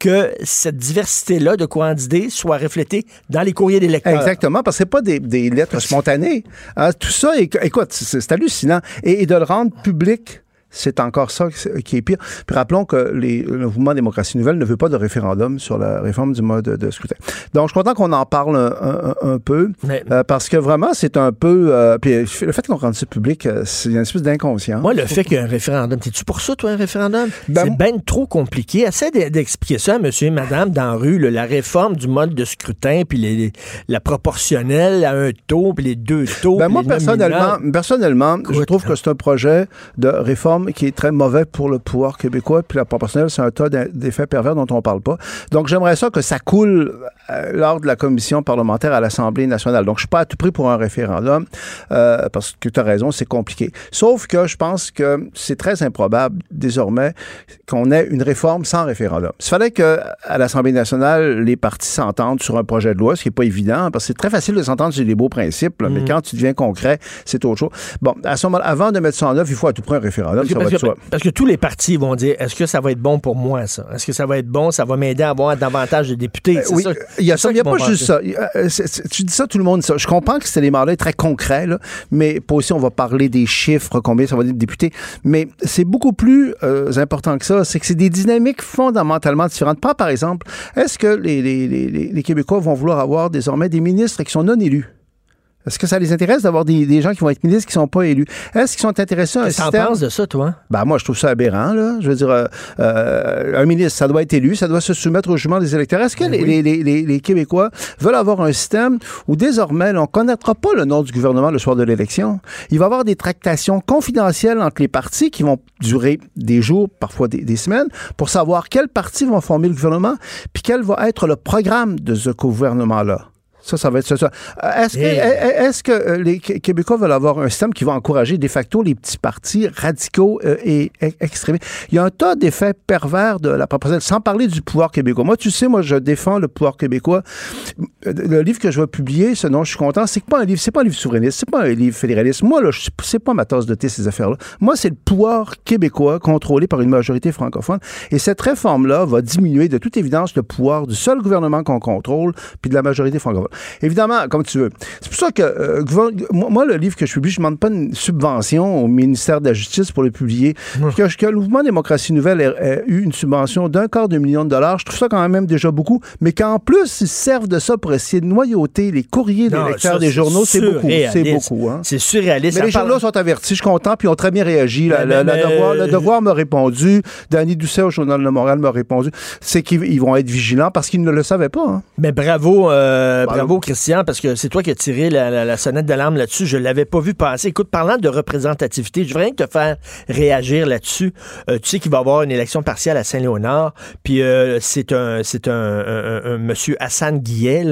que cette diversité-là de courants d'idées soit reflétée dans les courriers des. Exactement, parce que c'est pas des, lettres spontanées. Hein, tout ça, écoute, c'est hallucinant. Et de le rendre public c'est encore ça qui est pire. Puis rappelons que les, le mouvement démocratie nouvelle ne veut pas de référendum sur la réforme du mode de scrutin. Donc, je suis content qu'on en parle un, un, un peu, Mais, euh, parce que vraiment, c'est un peu... Euh, puis le fait qu'on rende ça public, euh, c'est une espèce d'inconscient. Moi, le fait qu'il y ait un référendum, t'es-tu pour ça, toi, un référendum? Ben, c'est bien trop compliqué. Essaie d'expliquer ça à monsieur et madame dans la rue, là, la réforme du mode de scrutin, puis les, les, la proportionnelle à un taux, puis les deux taux. Ben moi, personnellement, personnellement je trouve que c'est un projet de réforme qui est très mauvais pour le pouvoir québécois. Puis la proportionnelle, c'est un tas d'effets pervers dont on parle pas. Donc, j'aimerais ça que ça coule euh, lors de la commission parlementaire à l'Assemblée nationale. Donc, je suis pas à tout prix pour un référendum euh, parce que tu as raison, c'est compliqué. Sauf que je pense que c'est très improbable désormais qu'on ait une réforme sans référendum. Il fallait que à l'Assemblée nationale, les partis s'entendent sur un projet de loi, ce qui est pas évident parce que c'est très facile de s'entendre sur des beaux principes, là, mmh. mais quand tu deviens concret, c'est autre chose. Bon, à ce moment avant de mettre ça en œuvre, il faut à tout prix un référendum. Parce, que, parce, que, tous les partis vont dire est-ce que ça va être bon pour moi, ça? Est-ce que ça va être bon? Ça va m'aider à avoir davantage de députés? Euh, Oui, ça, il y a, ça, il y a pas juste ça. Euh, c est, c est, tu dis ça, tout le monde dit ça. Je comprends que c'est des mandats très concrets, là, mais pas aussi on va parler des chiffres, combien ça va être de députés. Mais c'est beaucoup plus euh, important que ça. C'est que c'est des dynamiques fondamentalement différentes. Pas, par exemple, est-ce que les, les, les, les Québécois vont vouloir avoir désormais des ministres qui sont non élus? Est-ce que ça les intéresse d'avoir des, des, gens qui vont être ministres qui ne sont pas élus? Est-ce qu'ils sont intéressés à un Qu'est-ce système... penses de ça, toi? Ben, moi, je trouve ça aberrant, là. Je veux dire, euh, euh, un ministre, ça doit être élu, ça doit se soumettre au jugement des électeurs. Est-ce que Ben les, oui. les, les, les, Québécois veulent avoir un système où désormais, là, on ne connaîtra pas le nom du gouvernement le soir de l'élection? Il va y avoir des tractations confidentielles entre les partis qui vont durer des jours, parfois des, des semaines, pour savoir quels partis vont former le gouvernement, puis quel va être le programme de ce gouvernement-là. Ça, ça va être ça. Euh, est-ce que, est que euh, les Québécois veulent avoir un système qui va encourager de facto les petits partis radicaux euh, et extrémistes? Il y a un tas d'effets pervers de la proposition, sans parler du pouvoir québécois. Moi, tu sais, moi, je défends le pouvoir québécois. Le livre que je vais publier, ce dont je suis content, c'est pas un livre, c'est pas un livre souverainiste, c'est pas un livre fédéraliste. Moi, là, c'est pas ma tasse de thé, ces affaires-là. Moi, c'est le pouvoir québécois contrôlé par une majorité francophone. Et cette réforme-là va diminuer de toute évidence le pouvoir du seul gouvernement qu'on contrôle, puis de la majorité francophone. Évidemment, comme tu veux. C'est pour ça que euh, moi, le livre que je publie, je ne demande pas une subvention au ministère de la Justice pour le publier. Que, que, le mouvement Démocratie Nouvelle ait, eu une subvention d'un quart de million de dollars, je trouve ça quand même déjà beaucoup, mais qu'en plus, ils servent de ça pour essayer de noyauter les courriers des lecteurs des journaux, c'est beaucoup. C'est beaucoup. Hein. C'est surréaliste. Mais les journaux sont avertis, je suis content, puis ils ont très bien réagi. le, devoir, m'a répondu, Danny Doucet au Journal de Montréal m'a répondu, c'est qu'ils vont être vigilants parce qu'ils ne le savaient pas. Hein. Mais bravo, euh, bravo Christian, parce que c'est toi qui as tiré la, sonnette d'alarme là-dessus. Je l'avais pas vu passer. Écoute, parlant de représentativité, je voudrais te faire réagir là-dessus. Euh, tu sais qu'il va y avoir une élection partielle à Saint-Léonard, puis euh, c'est un c'est un, monsieur Hassan Guillet,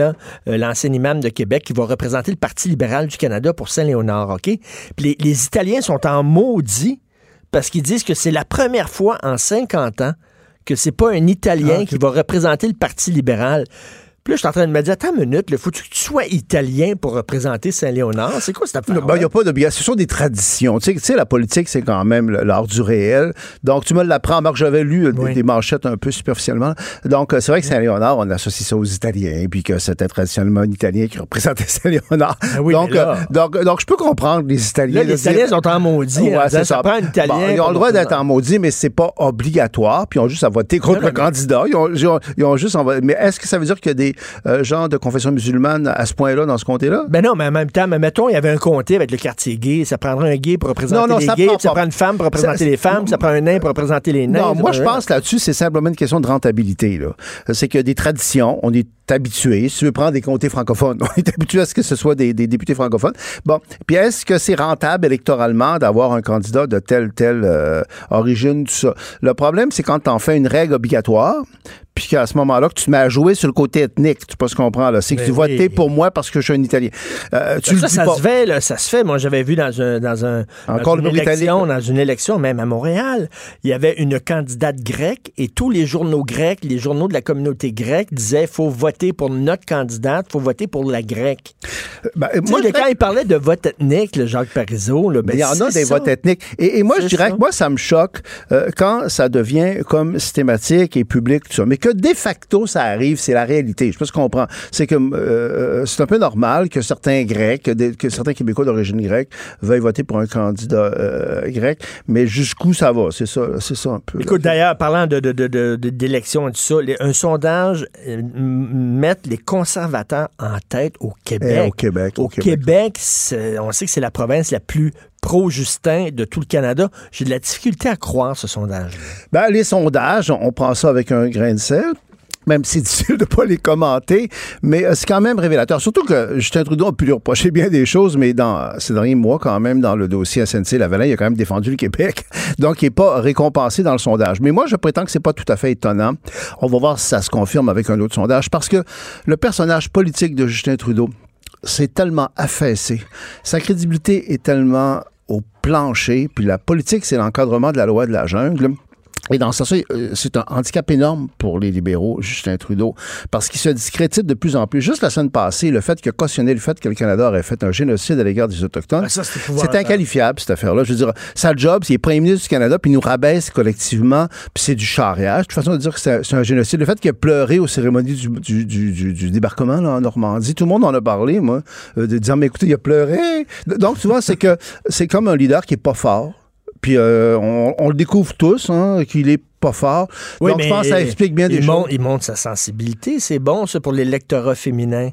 l'ancien imam de Québec, qui va représenter le Parti libéral du Canada pour Saint-Léonard, OK? Puis les, Italiens sont en maudit parce qu'ils disent que c'est la première fois en 50 ans que c'est pas un Italien ah, qui va représenter le Parti libéral. Puis là, je suis en train de me dire, attends une minute, il faut que tu sois italien pour représenter Saint-Léonard? C'est quoi cette affaire? Il n'y a pas de Ce sont des traditions. Tu sais, la politique, c'est quand même l'art du réel. Donc, tu me l'apprends. Marc, j'avais lu des, manchettes un peu superficiellement. Donc, euh, c'est vrai que Saint-Léonard, on associe ça aux Italiens, puis que c'était traditionnellement un Italien qui représentait Saint-Léonard. Ah donc, euh, donc, donc, je peux comprendre les Italiens. les Italiens sont en maudit. Ouais, ça. ça prend un Italien. ils ont le droit d'être en maudit, mais c'est pas obligatoire. Puis ils ont juste à voter contre le candidat. Ils ont, ils ont, juste Mais est-ce que ça veut dire que des euh, gens de confession musulmane à ce point-là, dans ce comté-là? Ben non, mais en même temps, mais mettons, il y avait un comté avec le quartier gay. Ça prendrait un gay pour représenter les gays, ça prend une femme pour représenter les femmes, ça prend un nain pour représenter les nains. Non, moi, je pense là-dessus, c'est simplement une question de rentabilité. C'est que des traditions, on est habitué. Si tu veux prendre des comtés francophones, on est habitué à ce que ce soit des, députés francophones. Bon, puis est-ce que c'est rentable électoralement d'avoir un candidat de telle telle euh, origine, tout ça? Le problème, c'est quand tu en fais une règle obligatoire, puis qu'à ce moment-là, que tu te mets à jouer sur le côté ethnique. Tu qu'on comprends, là. C'est que tu votes pour moi parce que je suis un Italien. Euh, tu ça, ça se fait, là, ça se fait. Moi, j'avais vu dans, un, dans, un, Encore une élection, dans une élection, même à Montréal, il y avait une candidate grecque et tous les journaux grecs, les journaux de la communauté grecque disaient faut voter pour notre candidate, faut voter pour la grecque. Euh, ben, moi, quand il parlait de vote ethnique, le Jacques Parizeau, là, ben, il y en a des votes ethniques. Et, moi, je dirais que moi, ça me choque euh, quand ça devient comme systématique et public, tout ça. Mais de facto ça arrive, c'est la réalité. Je sais pas comprend. C'est que euh, euh, c'est un peu normal que certains Grecs, que, certains Québécois d'origine grecque veuillent voter pour un candidat euh, grec, mais jusqu'où ça va, c'est ça, c'est ça un peu. Écoute, d'ailleurs, parlant de, d'élections et tout ça, un sondage met les conservateurs en tête au Québec. Eh, au Québec. Au, Québec, on sait que c'est la province la plus pro-Justin de tout le Canada. J'ai de la difficulté à croire ce sondage. Ben, les sondages, on prend ça avec un grain de sel même si c'est difficile de pas les commenter, mais euh, c'est quand même révélateur. Surtout que Justin Trudeau a pu lui reprocher bien des choses, mais dans ces derniers mois, quand même, dans le dossier SNC-Lavalin, il a quand même défendu le Québec. Donc, il n'est pas récompensé dans le sondage. Mais moi, je prétends que c'est pas tout à fait étonnant. On va voir si ça se confirme avec un autre sondage, parce que le personnage politique de Justin Trudeau, c'est tellement affaissé. Sa crédibilité est tellement au plancher. Puis la politique, c'est l'encadrement de la loi de la jungle. Et dans ce sens, euh, c'est un handicap énorme pour les libéraux, Justin Trudeau, parce qu'il se discrédite de plus en plus. Juste la semaine passée, le fait qu'il a cautionné le fait que le Canada aurait fait un génocide à l'égard des Autochtones, ah, c'est inqualifiable, cette affaire-là. Je veux dire, sa job, c'est premier ministre du Canada, puis il nous rabaisse collectivement, puis c'est du charriage. De toute façon, de dire que c'est un, génocide. Le fait qu'il a pleuré aux cérémonies du, du, débarquement là, en Normandie, tout le monde en a parlé, moi, euh, de dire, mais écoutez, il a pleuré. Donc, vois, c'est que c'est comme un leader qui est pas fort puis euh, on, le découvre tous, hein, qu'il est pas fort. Oui, Donc, je pense que ça explique bien des choses. il montre sa sensibilité. C'est bon, ça, pour l'électorat féminin.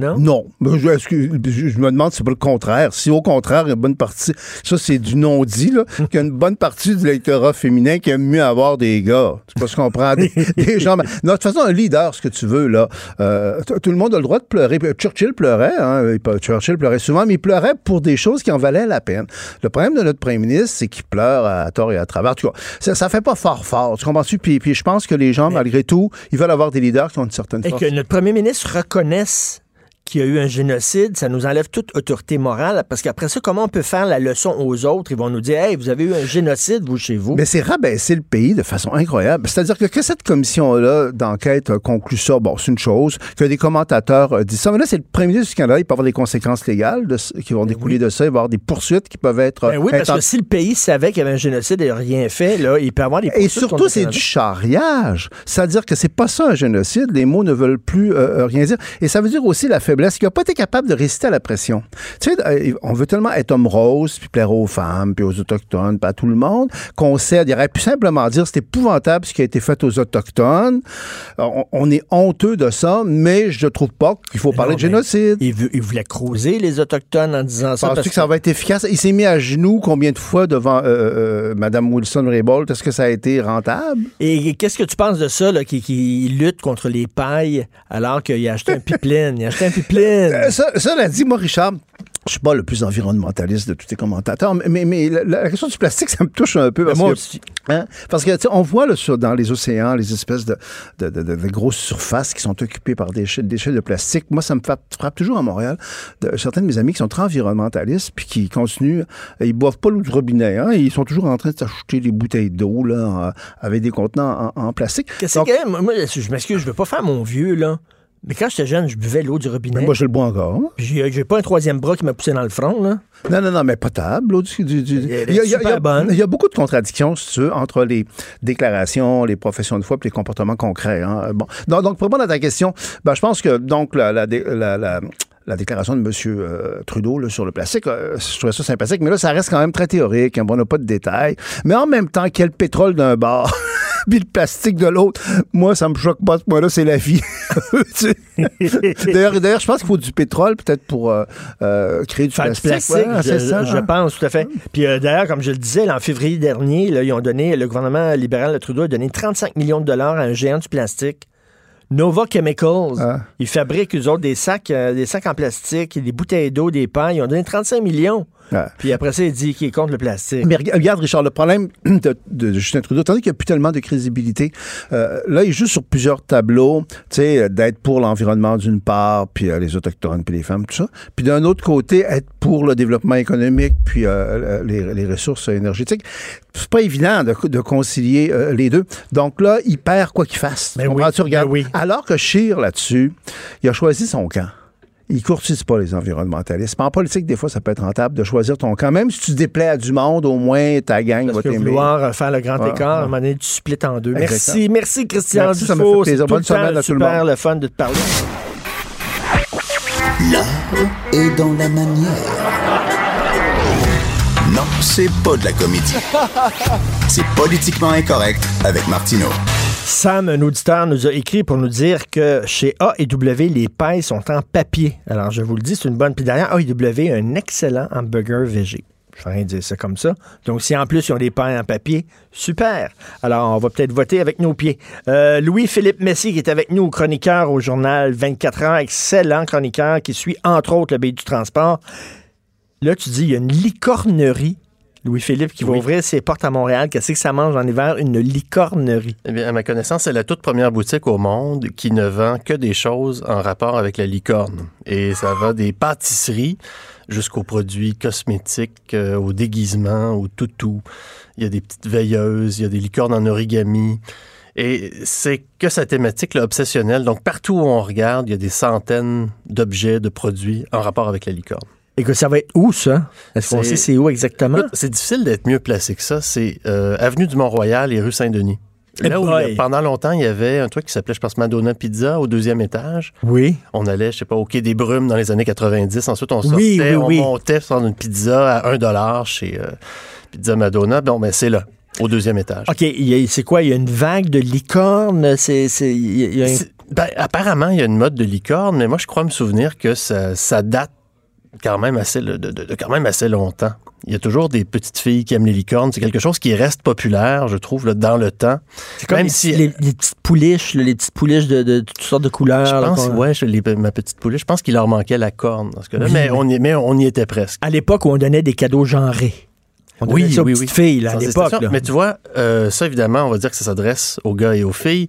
Non? Non. Je, je, me demande si c'est pas le contraire. Si au contraire, une bonne partie, ça c'est du non-dit, qu'il y a une bonne partie de l'électorat féminin qui aime mieux avoir des gars. Tu peux se comprendre. Des, des gens. Non, de toute façon, un leader, ce que tu veux, là, euh, tout le monde a le droit de pleurer. Churchill pleurait, hein, Churchill pleurait souvent, mais il pleurait pour des choses qui en valaient la peine. Le problème de notre premier ministre, c'est qu'il pleure à tort et à travers. Tu vois, ça, ça fait pas fort fort. Tu comprends-tu? Puis, puis je pense que les gens, malgré tout, ils veulent avoir des leaders qui ont une certaine force. Et que notre premier ministre reconnaisse qu'il y a eu un génocide, ça nous enlève toute autorité morale, parce qu'après ça, comment on peut faire la leçon aux autres? Ils vont nous dire, hey, vous avez eu un génocide, vous, chez vous. Mais c'est rabaisser le pays de façon incroyable. C'est-à-dire que, que cette commission-là d'enquête conclut ça, bon, c'est une chose, que des commentateurs euh, disent ça, mais là, c'est le premier ministre du Canada, il peut avoir des conséquences légales de, qui vont découler de ça, il va y avoir des poursuites qui peuvent être... Ben oui, parce que si le pays savait qu'il y avait un génocide et rien fait, là, il peut avoir des poursuites. Et surtout, c'est du charriage. C'est-à-dire que c'est pas ça un génocide, les mots ne veulent plus euh, rien dire. Et ça veut dire aussi la faiblesse, qu'il n'a pas été capable de résister à la pression. Tu sais, euh, on veut tellement être homme rose, puis plaire aux femmes, puis aux autochtones, puis à tout le monde, qu'on cède. Il aurait pu simplement dire c'est épouvantable ce qui a été fait aux autochtones. On, on est honteux de ça, mais je ne trouve pas qu'il faut parler non, de génocide. Il, il voulait creuser les Autochtones en disant ça. Penses-tu que ça va être efficace? Il s'est mis à genoux combien de fois devant euh, euh, Mme Wilson-Raybould? Est-ce que ça a été rentable? Et qu'est-ce que tu penses de ça, là, qui, qui lutte contre les pailles alors qu'il a acheté un pipeline? Il a acheté un pipeline. Euh, ça, cela dit, moi, Richard, je suis pas le plus environnementaliste de tous les commentateurs, mais, mais, mais la, la question du plastique, ça me touche un peu. Parce moi que, aussi. hein, parce que, tu sais, on voit là, sur, dans les océans les espèces de, de, de- grosses surfaces qui sont occupées par des déchets, déchets de plastique. Moi, ça me frappe, frappe toujours à Montréal. Certains de mes amis qui sont très environnementalistes puis qui continuent, euh, ils boivent pas l'eau du robinet, hein, ils sont toujours en train de s'acheter des bouteilles d'eau là, en- avec des contenants en, en plastique. Qu'est-ce Donc, que moi, je m'excuse, je veux pas faire mon vieux, là. Mais quand j'étais jeune, je buvais l'eau du robinet. mais moi, je le bois encore. hein. J'ai pas un troisième bras qui m'a poussé dans le front, là. Non, non, non, mais potable. l'eau du- du- du- Elle est Il y a- super il y a- bonne. Il y a beaucoup de contradictions, si tu veux, entre les déclarations, les professions de foi et les comportements concrets. hein. Bon. Donc, donc, pour répondre à ta question, ben, je pense que donc la, la, dé- la- la- la déclaration de M. euh, Trudeau là, sur le plastique, euh, je trouvais ça sympathique, mais là, ça reste quand même très théorique. hein, bon, on n'a pas de détails. Mais en même temps, quel pétrole d'un bar, puis le plastique de l'autre, moi, ça me choque pas à ce point-là, c'est la vie. D'ailleurs, d'ailleurs, je pense qu'il faut du pétrole, peut-être, pour euh, euh, créer du Faire du plastique. plastique, Ouais, je, c'est ça, je hein. pense, tout à fait. Puis euh, d'ailleurs, comme je le disais, là, en février dernier, là, ils ont donné, le gouvernement libéral de Trudeau a donné 35 millions de dollars à un géant du plastique. Nova Chemicals. Ah. Ils fabriquent, eux autres, des sacs, euh, des sacs en plastique, des bouteilles d'eau, des pailles. Ils ont donné 35 millions. Puis après ça, il dit qu'il est contre le plastique. Mais reg- regarde, Richard, le problème de, de Justin Trudeau, tandis qu'il n'y a plus tellement de crédibilité, euh, là, il joue sur plusieurs tableaux, tu sais, euh, d'être pour l'environnement d'une part, puis euh, les Autochtones, puis les femmes, tout ça. Puis d'un autre côté, être pour le développement économique, puis les, les ressources énergétiques. C'est pas évident de, de concilier les deux. Donc là, il perd quoi qu'il fasse. Ben Regarde. ben oui. Alors que Scheer, là-dessus, il a choisi son camp. Ils courtisent pas les environnementalistes. En politique, des fois, ça peut être rentable de choisir ton camp. Même si tu déplais à du monde, au moins ta gang Parce va t'aimer. vouloir euh, faire le grand Ouais, écart, à un ouais. moment donné, tu splits en deux. Exactement. Merci, merci Christian Merci, ça me fait plaisir. Bonne semaine à tout le monde. le fun de te parler. L'art est dans la manière. Non, c'est pas de la comédie. C'est politiquement incorrect avec Martineau. Sam, un auditeur, nous a écrit pour nous dire que chez A&W, les pailles sont en papier. Alors, je vous le dis, c'est une bonne. Puis derrière, A&W a un excellent hamburger végé. Je vais rien dire ça comme ça. Donc, si en plus, ils ont des pailles en papier, super. Alors, on va peut-être voter avec nos pieds. Euh, Louis-Philippe Messi, qui est avec nous, chroniqueur au journal 24 heures, excellent chroniqueur, qui suit entre autres le pays du transport. Là, tu dis, il y a une licornerie, Louis-Philippe, qui va Oui. ouvrir ses portes à Montréal. Qu'est-ce que ça mange en hiver? Une licornerie. Eh bien, à ma connaissance, c'est la toute première boutique au monde qui ne vend que des choses en rapport avec la licorne. Et ça va des pâtisseries jusqu'aux produits cosmétiques, euh, aux déguisements, aux toutous. Il y a des petites veilleuses, il y a des licornes en origami. Et c'est que sa thématique là, obsessionnelle. Donc, partout où on regarde, il y a des centaines d'objets, de produits en rapport avec la licorne. Ça va être où, ça? Est-ce qu'on sait c'est où exactement? C'est difficile d'être mieux placé que ça. C'est euh, Avenue du Mont-Royal et rue Saint-Denis. Eh Là où pendant longtemps, il y avait un truc qui s'appelait, je pense, Madonna Pizza au deuxième étage. Oui. On allait, je sais pas, au Quai des Brumes dans les années 90. Ensuite, on sortait, Oui, oui, on oui. montait sur une pizza à 1 dollar chez euh, Pizza Madonna. Bon, ben c'est là, au deuxième étage. OK, c'est quoi? Il y a une vague de licorne? C'est, ben, apparemment, il y a une mode de licorne, mais moi, je crois me souvenir que ça, ça date quand même assez, de, de- de quand même assez longtemps. Il y a toujours des petites filles qui aiment les licornes. C'est quelque chose qui reste populaire, je trouve, là, dans le temps. c'est comme même les, si- les- les petites pouliches, là, les petites pouliches de, de toutes sortes de couleurs. Je là, pense, qu'on- ouais, je l'ai- ma petite pouliche, je pense qu'il leur manquait la corne Oui, mais, oui. on y, mais on y était presque. À l'époque où on donnait des cadeaux genrés. On ça aux petites filles, là, à l'époque. là. Mais tu vois, euh, ça, évidemment, on va dire que ça s'adresse aux gars et aux filles,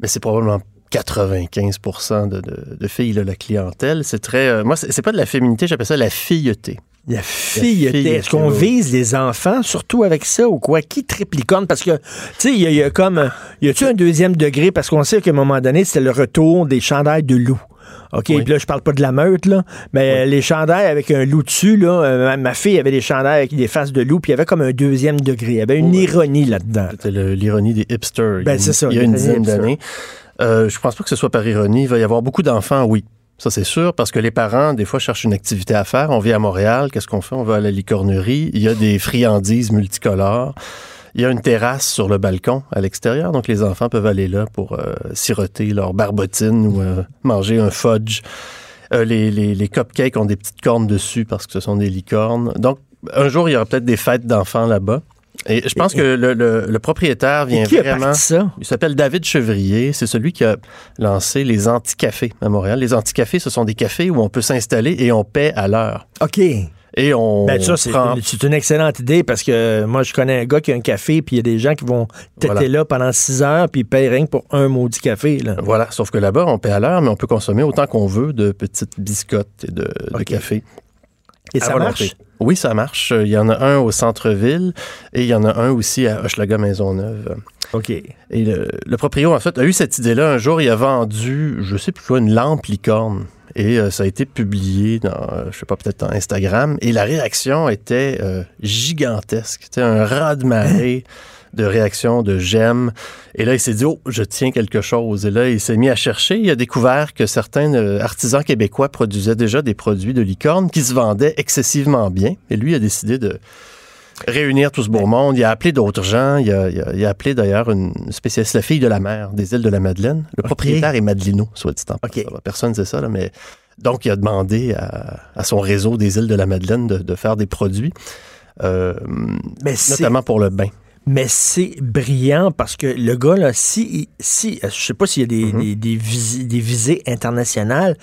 mais c'est probablement 95 de, de, de, filles, là, la clientèle. C'est très. euh, moi, c'est pas de la féminité, j'appelle ça la filleté. La filleté. Est-ce qu'on vise les enfants surtout avec ça ou quoi? Qui tripliconne? Parce que, tu sais, il y, a- il y a comme. Y a-tu un deuxième degré? Parce qu'on sait qu'à un moment donné, c'était le retour des chandails de loup. OK, Oui. puis là, je parle pas de la meute, là, mais les chandails avec un loup dessus, là, euh, ma, fille avait des chandails avec des faces de loup, puis il y avait comme un deuxième degré. Il y avait une ironie là-dedans. C'était l'ironie des hipsters. Ben, c'est ça, Il y a une dizaine d'années. Euh, je pense pas que ce soit par ironie. Il va y avoir beaucoup d'enfants, oui. Ça, c'est sûr, parce que les parents, des fois, cherchent une activité à faire. On vit à Montréal. Qu'est-ce qu'on fait? On va à la licornerie. Il y a des friandises multicolores. Il y a une terrasse sur le balcon à l'extérieur, donc les enfants peuvent aller là pour euh, siroter leur barbotine ou euh, manger un fudge. Les, les, les cupcakes ont des petites cornes dessus parce que ce sont des licornes. Donc, un jour, il y aura peut-être des fêtes d'enfants là-bas. Et je pense que le, le- le propriétaire vient qui vraiment... ça? Il s'appelle David Chevrier. C'est celui qui a lancé les anti-cafés à Montréal. Les anti-cafés, ce sont des cafés où on peut s'installer et on paie à l'heure. OK. Et on Ben, ça, c'est prend... une, excellente idée parce que moi, je connais un gars qui a un café, puis il y a des gens qui vont têter Voilà. là pendant six heures, puis ils payent rien que pour un maudit café. Là. Voilà, sauf que là-bas, on paie à l'heure, mais on peut consommer autant qu'on veut de petites biscottes et de, café. Et ça volonté. Oui, ça marche. Il y en a un au centre-ville et il y en a un aussi à Hochelaga-Maisonneuve. OK. Et le, le proprio, en fait, a eu cette idée-là. Un jour, il a vendu, je sais plus quoi, une lampe licorne. Et euh, ça a été publié dans, euh, je sais pas, peut-être dans Instagram. Et la réaction était euh, gigantesque. C'était un raz de réactions, de j'aime. Et là, il s'est dit, oh, je tiens quelque chose. Et là, il s'est mis à chercher. Il a découvert que certains euh, artisans québécois produisaient déjà des produits de licorne qui se vendaient excessivement bien. Et lui a décidé de réunir tout ce beau monde. Il a appelé d'autres gens. Il a, il a- il a appelé d'ailleurs une spécialiste, la fille de la mer des îles de la Madeleine. Le propriétaire est Madelino, soit dit en OK. passant. Personne ne sait ça, là, mais donc il a demandé à, à son réseau des îles de la Madeleine de, de faire des produits, euh, Mais notamment pour le bain. Mais c'est brillant parce que le gars, là, si, si je sais pas s'il y a des, Mhm. des, des, visi- des visées internationales,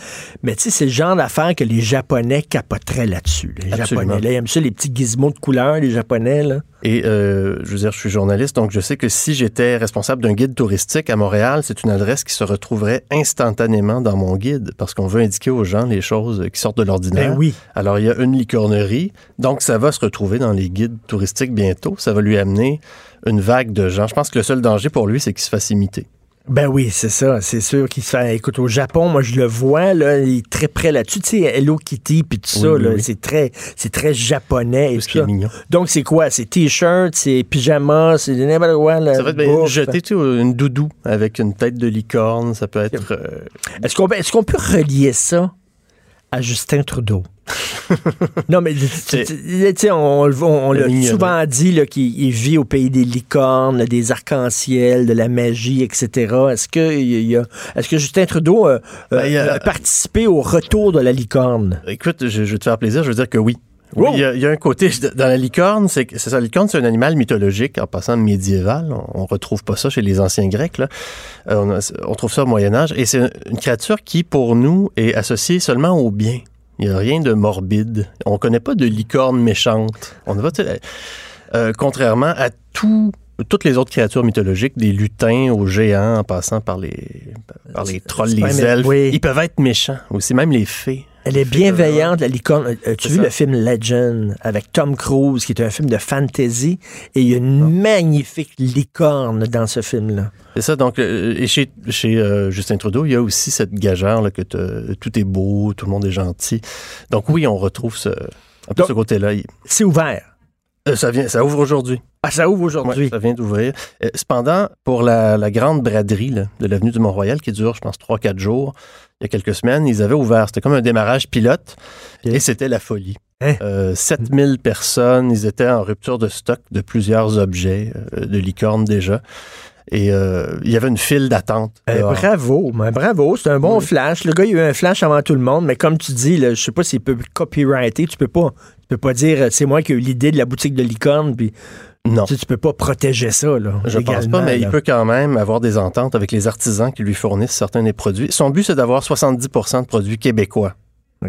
mais tu sais, c'est le genre d'affaires que les Japonais capoteraient là-dessus. Les Absolument. Japonais, là, ils aiment ça, les petits gizmos de couleur, les Japonais, là. Et euh, je veux dire, je suis journaliste, donc je sais que si j'étais responsable d'un guide touristique à Montréal, c'est une adresse qui se retrouverait instantanément dans mon guide parce qu'on veut indiquer aux gens les choses qui sortent de l'ordinaire. Ben oui. Alors, il y a une licornerie, donc ça va se retrouver dans les guides touristiques bientôt. Ça va lui amener une vague de gens. Je pense que le seul danger pour lui, c'est qu'il se fasse imiter. Ben oui, c'est ça. C'est sûr qu'il se fait. Écoute, au Japon, moi, je le vois, là, il est très près là-dessus. Tu sais, Hello Kitty, puis tout Oui, ça, oui, là, oui. c'est très, c'est très japonais et Tout ça. mignon. Donc, c'est quoi? C'est t-shirt, c'est pyjama, c'est n'importe quoi, là, Ça va être jeter tu sais, une doudou avec une tête de licorne. Ça peut être... euh, Est-ce qu'on, est-ce qu'on peut relier ça à Justin Trudeau? non, mais on, on- on l'a souvent dit qu'il il vit au pays des licornes, des arcs-en-ciel, de la magie, etc. Est-ce que, il y a, est-ce que Justin Trudeau euh, Ben, il y a- a participé au retour de la licorne? Écoute, je, je vais te faire plaisir, je veux dire que oui. Oui, Wow. il y, a, il y a un côté dans la licorne, c'est ça. La licorne, c'est un animal mythologique en passant médiéval. On, on retrouve pas ça chez les anciens Grecs. Là. Euh, on trouve ça au Moyen Âge, et c'est une créature qui, pour nous, est associée seulement au bien. Il n'y a rien de morbide. On connaît pas de licorne méchante. On va, sais, euh, contrairement à tout, toutes les autres créatures mythologiques, des lutins aux géants, en passant par les, par les trolls, les elfes, oui. ils peuvent être méchants aussi, même les fées. Elle est bienveillante, la licorne. Euh, As-tu vu le film Legend avec Tom Cruise, qui est un film de fantasy, et il y a une magnifique licorne dans ce film-là. C'est ça, donc, euh, et chez, chez euh, Justin Trudeau, il y a aussi cette gageure là, que te- tout est beau, tout le monde est gentil. Donc oui, on retrouve ce, un peu Donc- ce côté-là. C'est ouvert. euh, ça, vient, ça ouvre aujourd'hui. Ah, ça ouvre Ouais, aujourd'hui. ça vient d'ouvrir. Euh, cependant, pour la, la grande braderie là, de l'avenue du Mont-Royal, qui dure, je pense, 3-4 jours, il y a quelques semaines, ils avaient ouvert. C'était comme un démarrage pilote et c'était la folie. Hein? Euh, 7000 personnes, ils étaient en rupture de stock de plusieurs objets, euh, de licornes déjà. Et euh, il y avait une file d'attente. Euh, dehors. bravo, ben, bravo, c'est un bon Oui. flash. Le gars, il a eu un flash avant tout le monde, mais comme tu dis, là, je sais pas s'il peut copyrighter, tu peux pas, tu peux pas dire c'est moi qui ai eu l'idée de la boutique de licorne, puis Non. tu, sais, tu peux pas protéger ça là. Je pense légalement, pas, mais là. il peut quand même avoir des ententes avec les artisans qui lui fournissent certains des produits. Son but, c'est d'avoir 70% de produits québécois.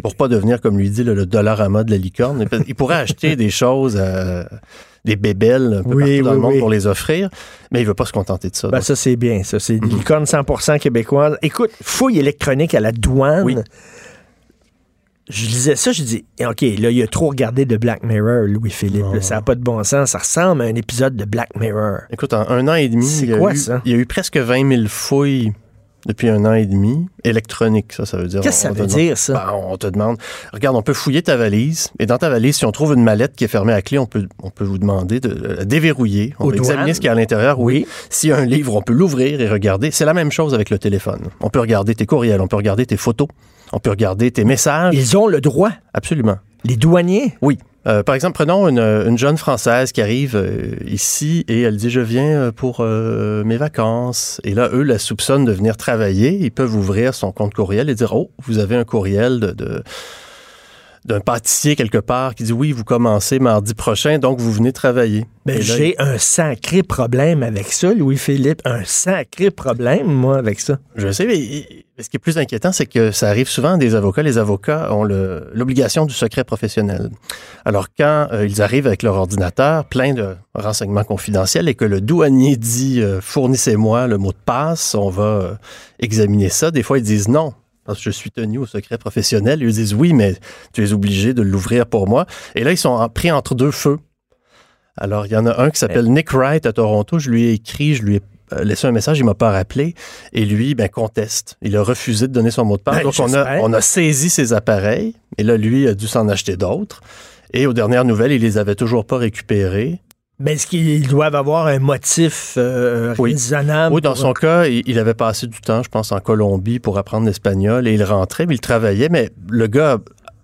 pour pas devenir, comme lui dit, le, le dollar à mode de la licorne. Il pourrait acheter des choses, euh, des bébelles un peu Oui, partout dans le monde oui. pour les offrir, mais il veut pas se contenter de ça. Ben, Donc, ça, c'est bien. Ça, c'est des Mhm. licornes 100 québécoises. Écoute, fouille électronique à la douane. Oui. Je lisais ça, je dis, OK, là, il a trop regardé de Black Mirror, Louis-Philippe. Là, Ça n'a pas de bon sens. Ça ressemble à un épisode de Black Mirror. Écoute, en un an et demi, il y, a quoi, eu, ça? il y a eu presque 20 000 fouilles depuis un an et demi. Électronique, ça, ça veut dire. Qu'est-ce que ça veut demande- dire, ça? Ben, on te demande, regarde, on peut fouiller ta valise, et dans ta valise, si on trouve une mallette qui est fermée à clé, on peut, on peut vous demander de la déverrouiller. On Aux va examiner ce qu'il y a à l'intérieur. Oui. S'il y a un livre, on peut l'ouvrir et regarder. C'est la même chose avec le téléphone. On peut regarder tes courriels, on peut regarder tes photos, on peut regarder tes messages. Ils ont le droit, Absolument. les douaniers. Oui. Euh, par exemple, prenons une, une jeune Française qui arrive euh, ici et elle dit Je viens euh, pour euh, mes vacances. Et là, eux la soupçonnent de venir travailler. Ils peuvent ouvrir son compte courriel et dire Oh, vous avez un courriel de. de- d'un pâtissier quelque part qui dit oui, vous commencez mardi prochain, donc vous venez travailler. Ben, j'ai un sacré problème avec ça, Louis-Philippe. Un sacré problème, moi, avec ça. Je sais, mais ce qui est plus inquiétant, c'est que ça arrive souvent à des avocats. Les avocats ont l'obligation du secret professionnel. Alors, quand euh, ils arrivent avec leur ordinateur plein de renseignements confidentiels et que le douanier dit euh, fournissez-moi le mot de passe, on va euh, examiner ça. Des fois, ils disent non. Parce que je suis tenu au secret professionnel. Ils disent oui, mais tu es obligé de l'ouvrir pour moi. Et là, ils sont pris entre deux feux. Alors, il y en a un qui s'appelle Nick Wright à Toronto. Je lui ai écrit, je lui ai euh, laissé un message, il m'a pas rappelé. Et lui, ben, conteste. Il a refusé de donner son mot de passe. Ben, Donc, on a, j'espère. on a saisi ses appareils. Et là, lui a dû s'en acheter d'autres. Et aux dernières nouvelles, il les avait toujours pas récupérés. Mais est-ce qu'ils doivent avoir un motif euh, Oui. raisonnable? Oui, dans pour- son cas, il, avait passé du temps, je pense, en Colombie pour apprendre l'espagnol et il rentrait, mais il travaillait, mais le gars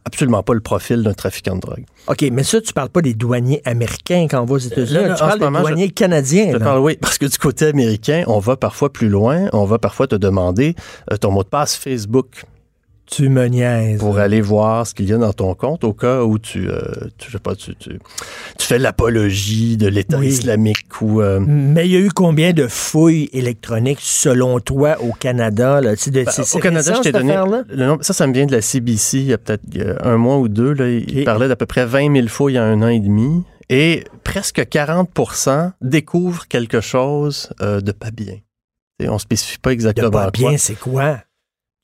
absolument pas le profil d'un trafiquant de drogue. OK, mais ça, tu parles pas des douaniers américains quand on va aux États-Unis. Tu parles des je- douaniers canadiens. Je là. parle, oui, parce que du côté américain, on va parfois plus loin. On va parfois te demander euh, ton mot de passe Facebook Tu me niaises. pour aller voir ce qu'il y a dans ton compte au cas où tu, euh, tu, je sais pas, tu, tu, tu fais l'apologie de l'État Oui. islamique ou... euh, Mais il y a eu combien de fouilles électroniques, selon toi, au Canada? Là? De, Ben, au Canada, je t'ai donné. affaire-là? le nombre- ça, ça me vient de la CBC, il y a peut-être un mois ou deux. Là, il parlait d'à peu près 20 000 fouilles il y a un an et demi. Et presque 40 découvrent quelque chose euh, de pas bien. Et on spécifie pas De exactement pas quoi. bien, c'est quoi?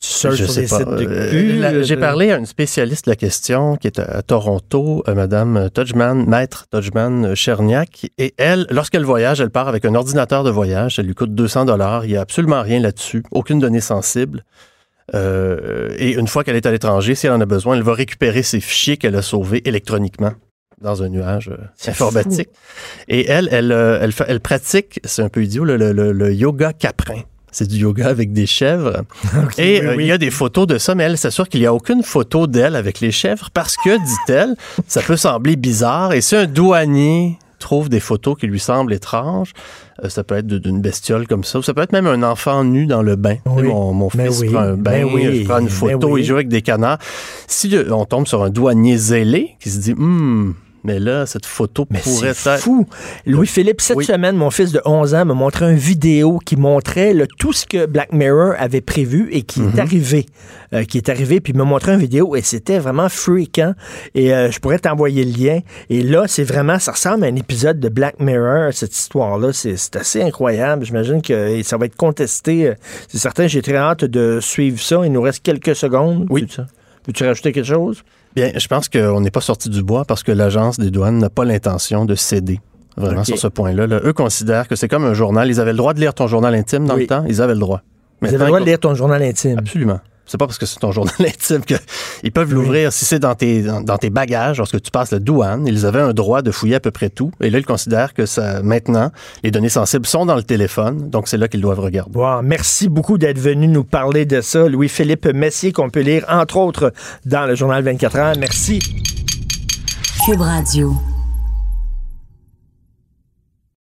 Sur pas. sites de Euh, euh, J'ai parlé à une spécialiste de la question qui est à, Toronto, euh, Madame Tudgman, Maître Tudgman Cherniak. Et elle, lorsqu'elle voyage, elle part avec un ordinateur de voyage. Ça lui coûte 200 dollars. Il n'y a absolument rien là-dessus, aucune donnée sensible. Euh, et une fois qu'elle est à l'étranger, si elle en a besoin, elle va récupérer ses fichiers qu'elle a sauvés électroniquement dans un nuage euh, informatique. Et elle, elle, euh, elle, pratique, c'est un peu idiot, le, le- le- le yoga caprin. C'est du yoga avec des chèvres. Et oui, euh, oui. il y a des photos de ça, mais elle s'assure qu'il n'y a aucune photo d'elle avec les chèvres parce que, dit-elle, ça peut sembler bizarre. Et si un douanier trouve des photos qui lui semblent étranges, euh, ça peut être d'une bestiole comme ça, ou ça peut être même un enfant nu dans le bain. Oui. Mon, mon Mais fils prend un bain, Mais oui. je prends une Mais photo, il joue avec des canards. Si le- on tombe sur un douanier zélé qui se dit, hum, mais là, cette photo Mais pourrait être... fou. Louis-Philippe, cette Oui. semaine, mon fils de 11 ans m'a montré une vidéo qui montrait là, tout ce que Black Mirror avait prévu et qui Mhm. est arrivé. euh, qui est arrivé, puis il m'a montré une vidéo et c'était vraiment freakant. Et euh, je pourrais t'envoyer le lien. Et là, c'est vraiment, ça ressemble à un épisode de Black Mirror, cette histoire-là. C'est assez incroyable. J'imagine que ça va être contesté. euh, C'est certain, j'ai très hâte de suivre ça. Il nous reste quelques secondes. Oui. Peux-tu rajouter quelque chose? Bien, je pense qu'on n'est pas sorti du bois parce que l'agence des douanes n'a pas l'intention de céder. Vraiment sur ce point-là. là. Eux considèrent que c'est comme un journal. Ils avaient le droit de lire ton journal intime dans Oui. le temps. Ils avaient le droit. Vous avez le droit de ils- lire ton journal intime. Absolument. C'est pas parce que c'est ton journal intime qu'ils peuvent l'ouvrir. Si c'est dans tes, dans, dans tes bagages, lorsque tu passes la douane, ils avaient un droit de fouiller à peu près tout. Et là, ils considèrent que ça, maintenant, les données sensibles sont dans le téléphone. Donc, c'est là qu'ils doivent regarder. Wow, merci beaucoup d'être venu nous parler de ça. Louis-Philippe Messier, qu'on peut lire, entre autres, dans le journal 24 heures. Merci. Cube Radio.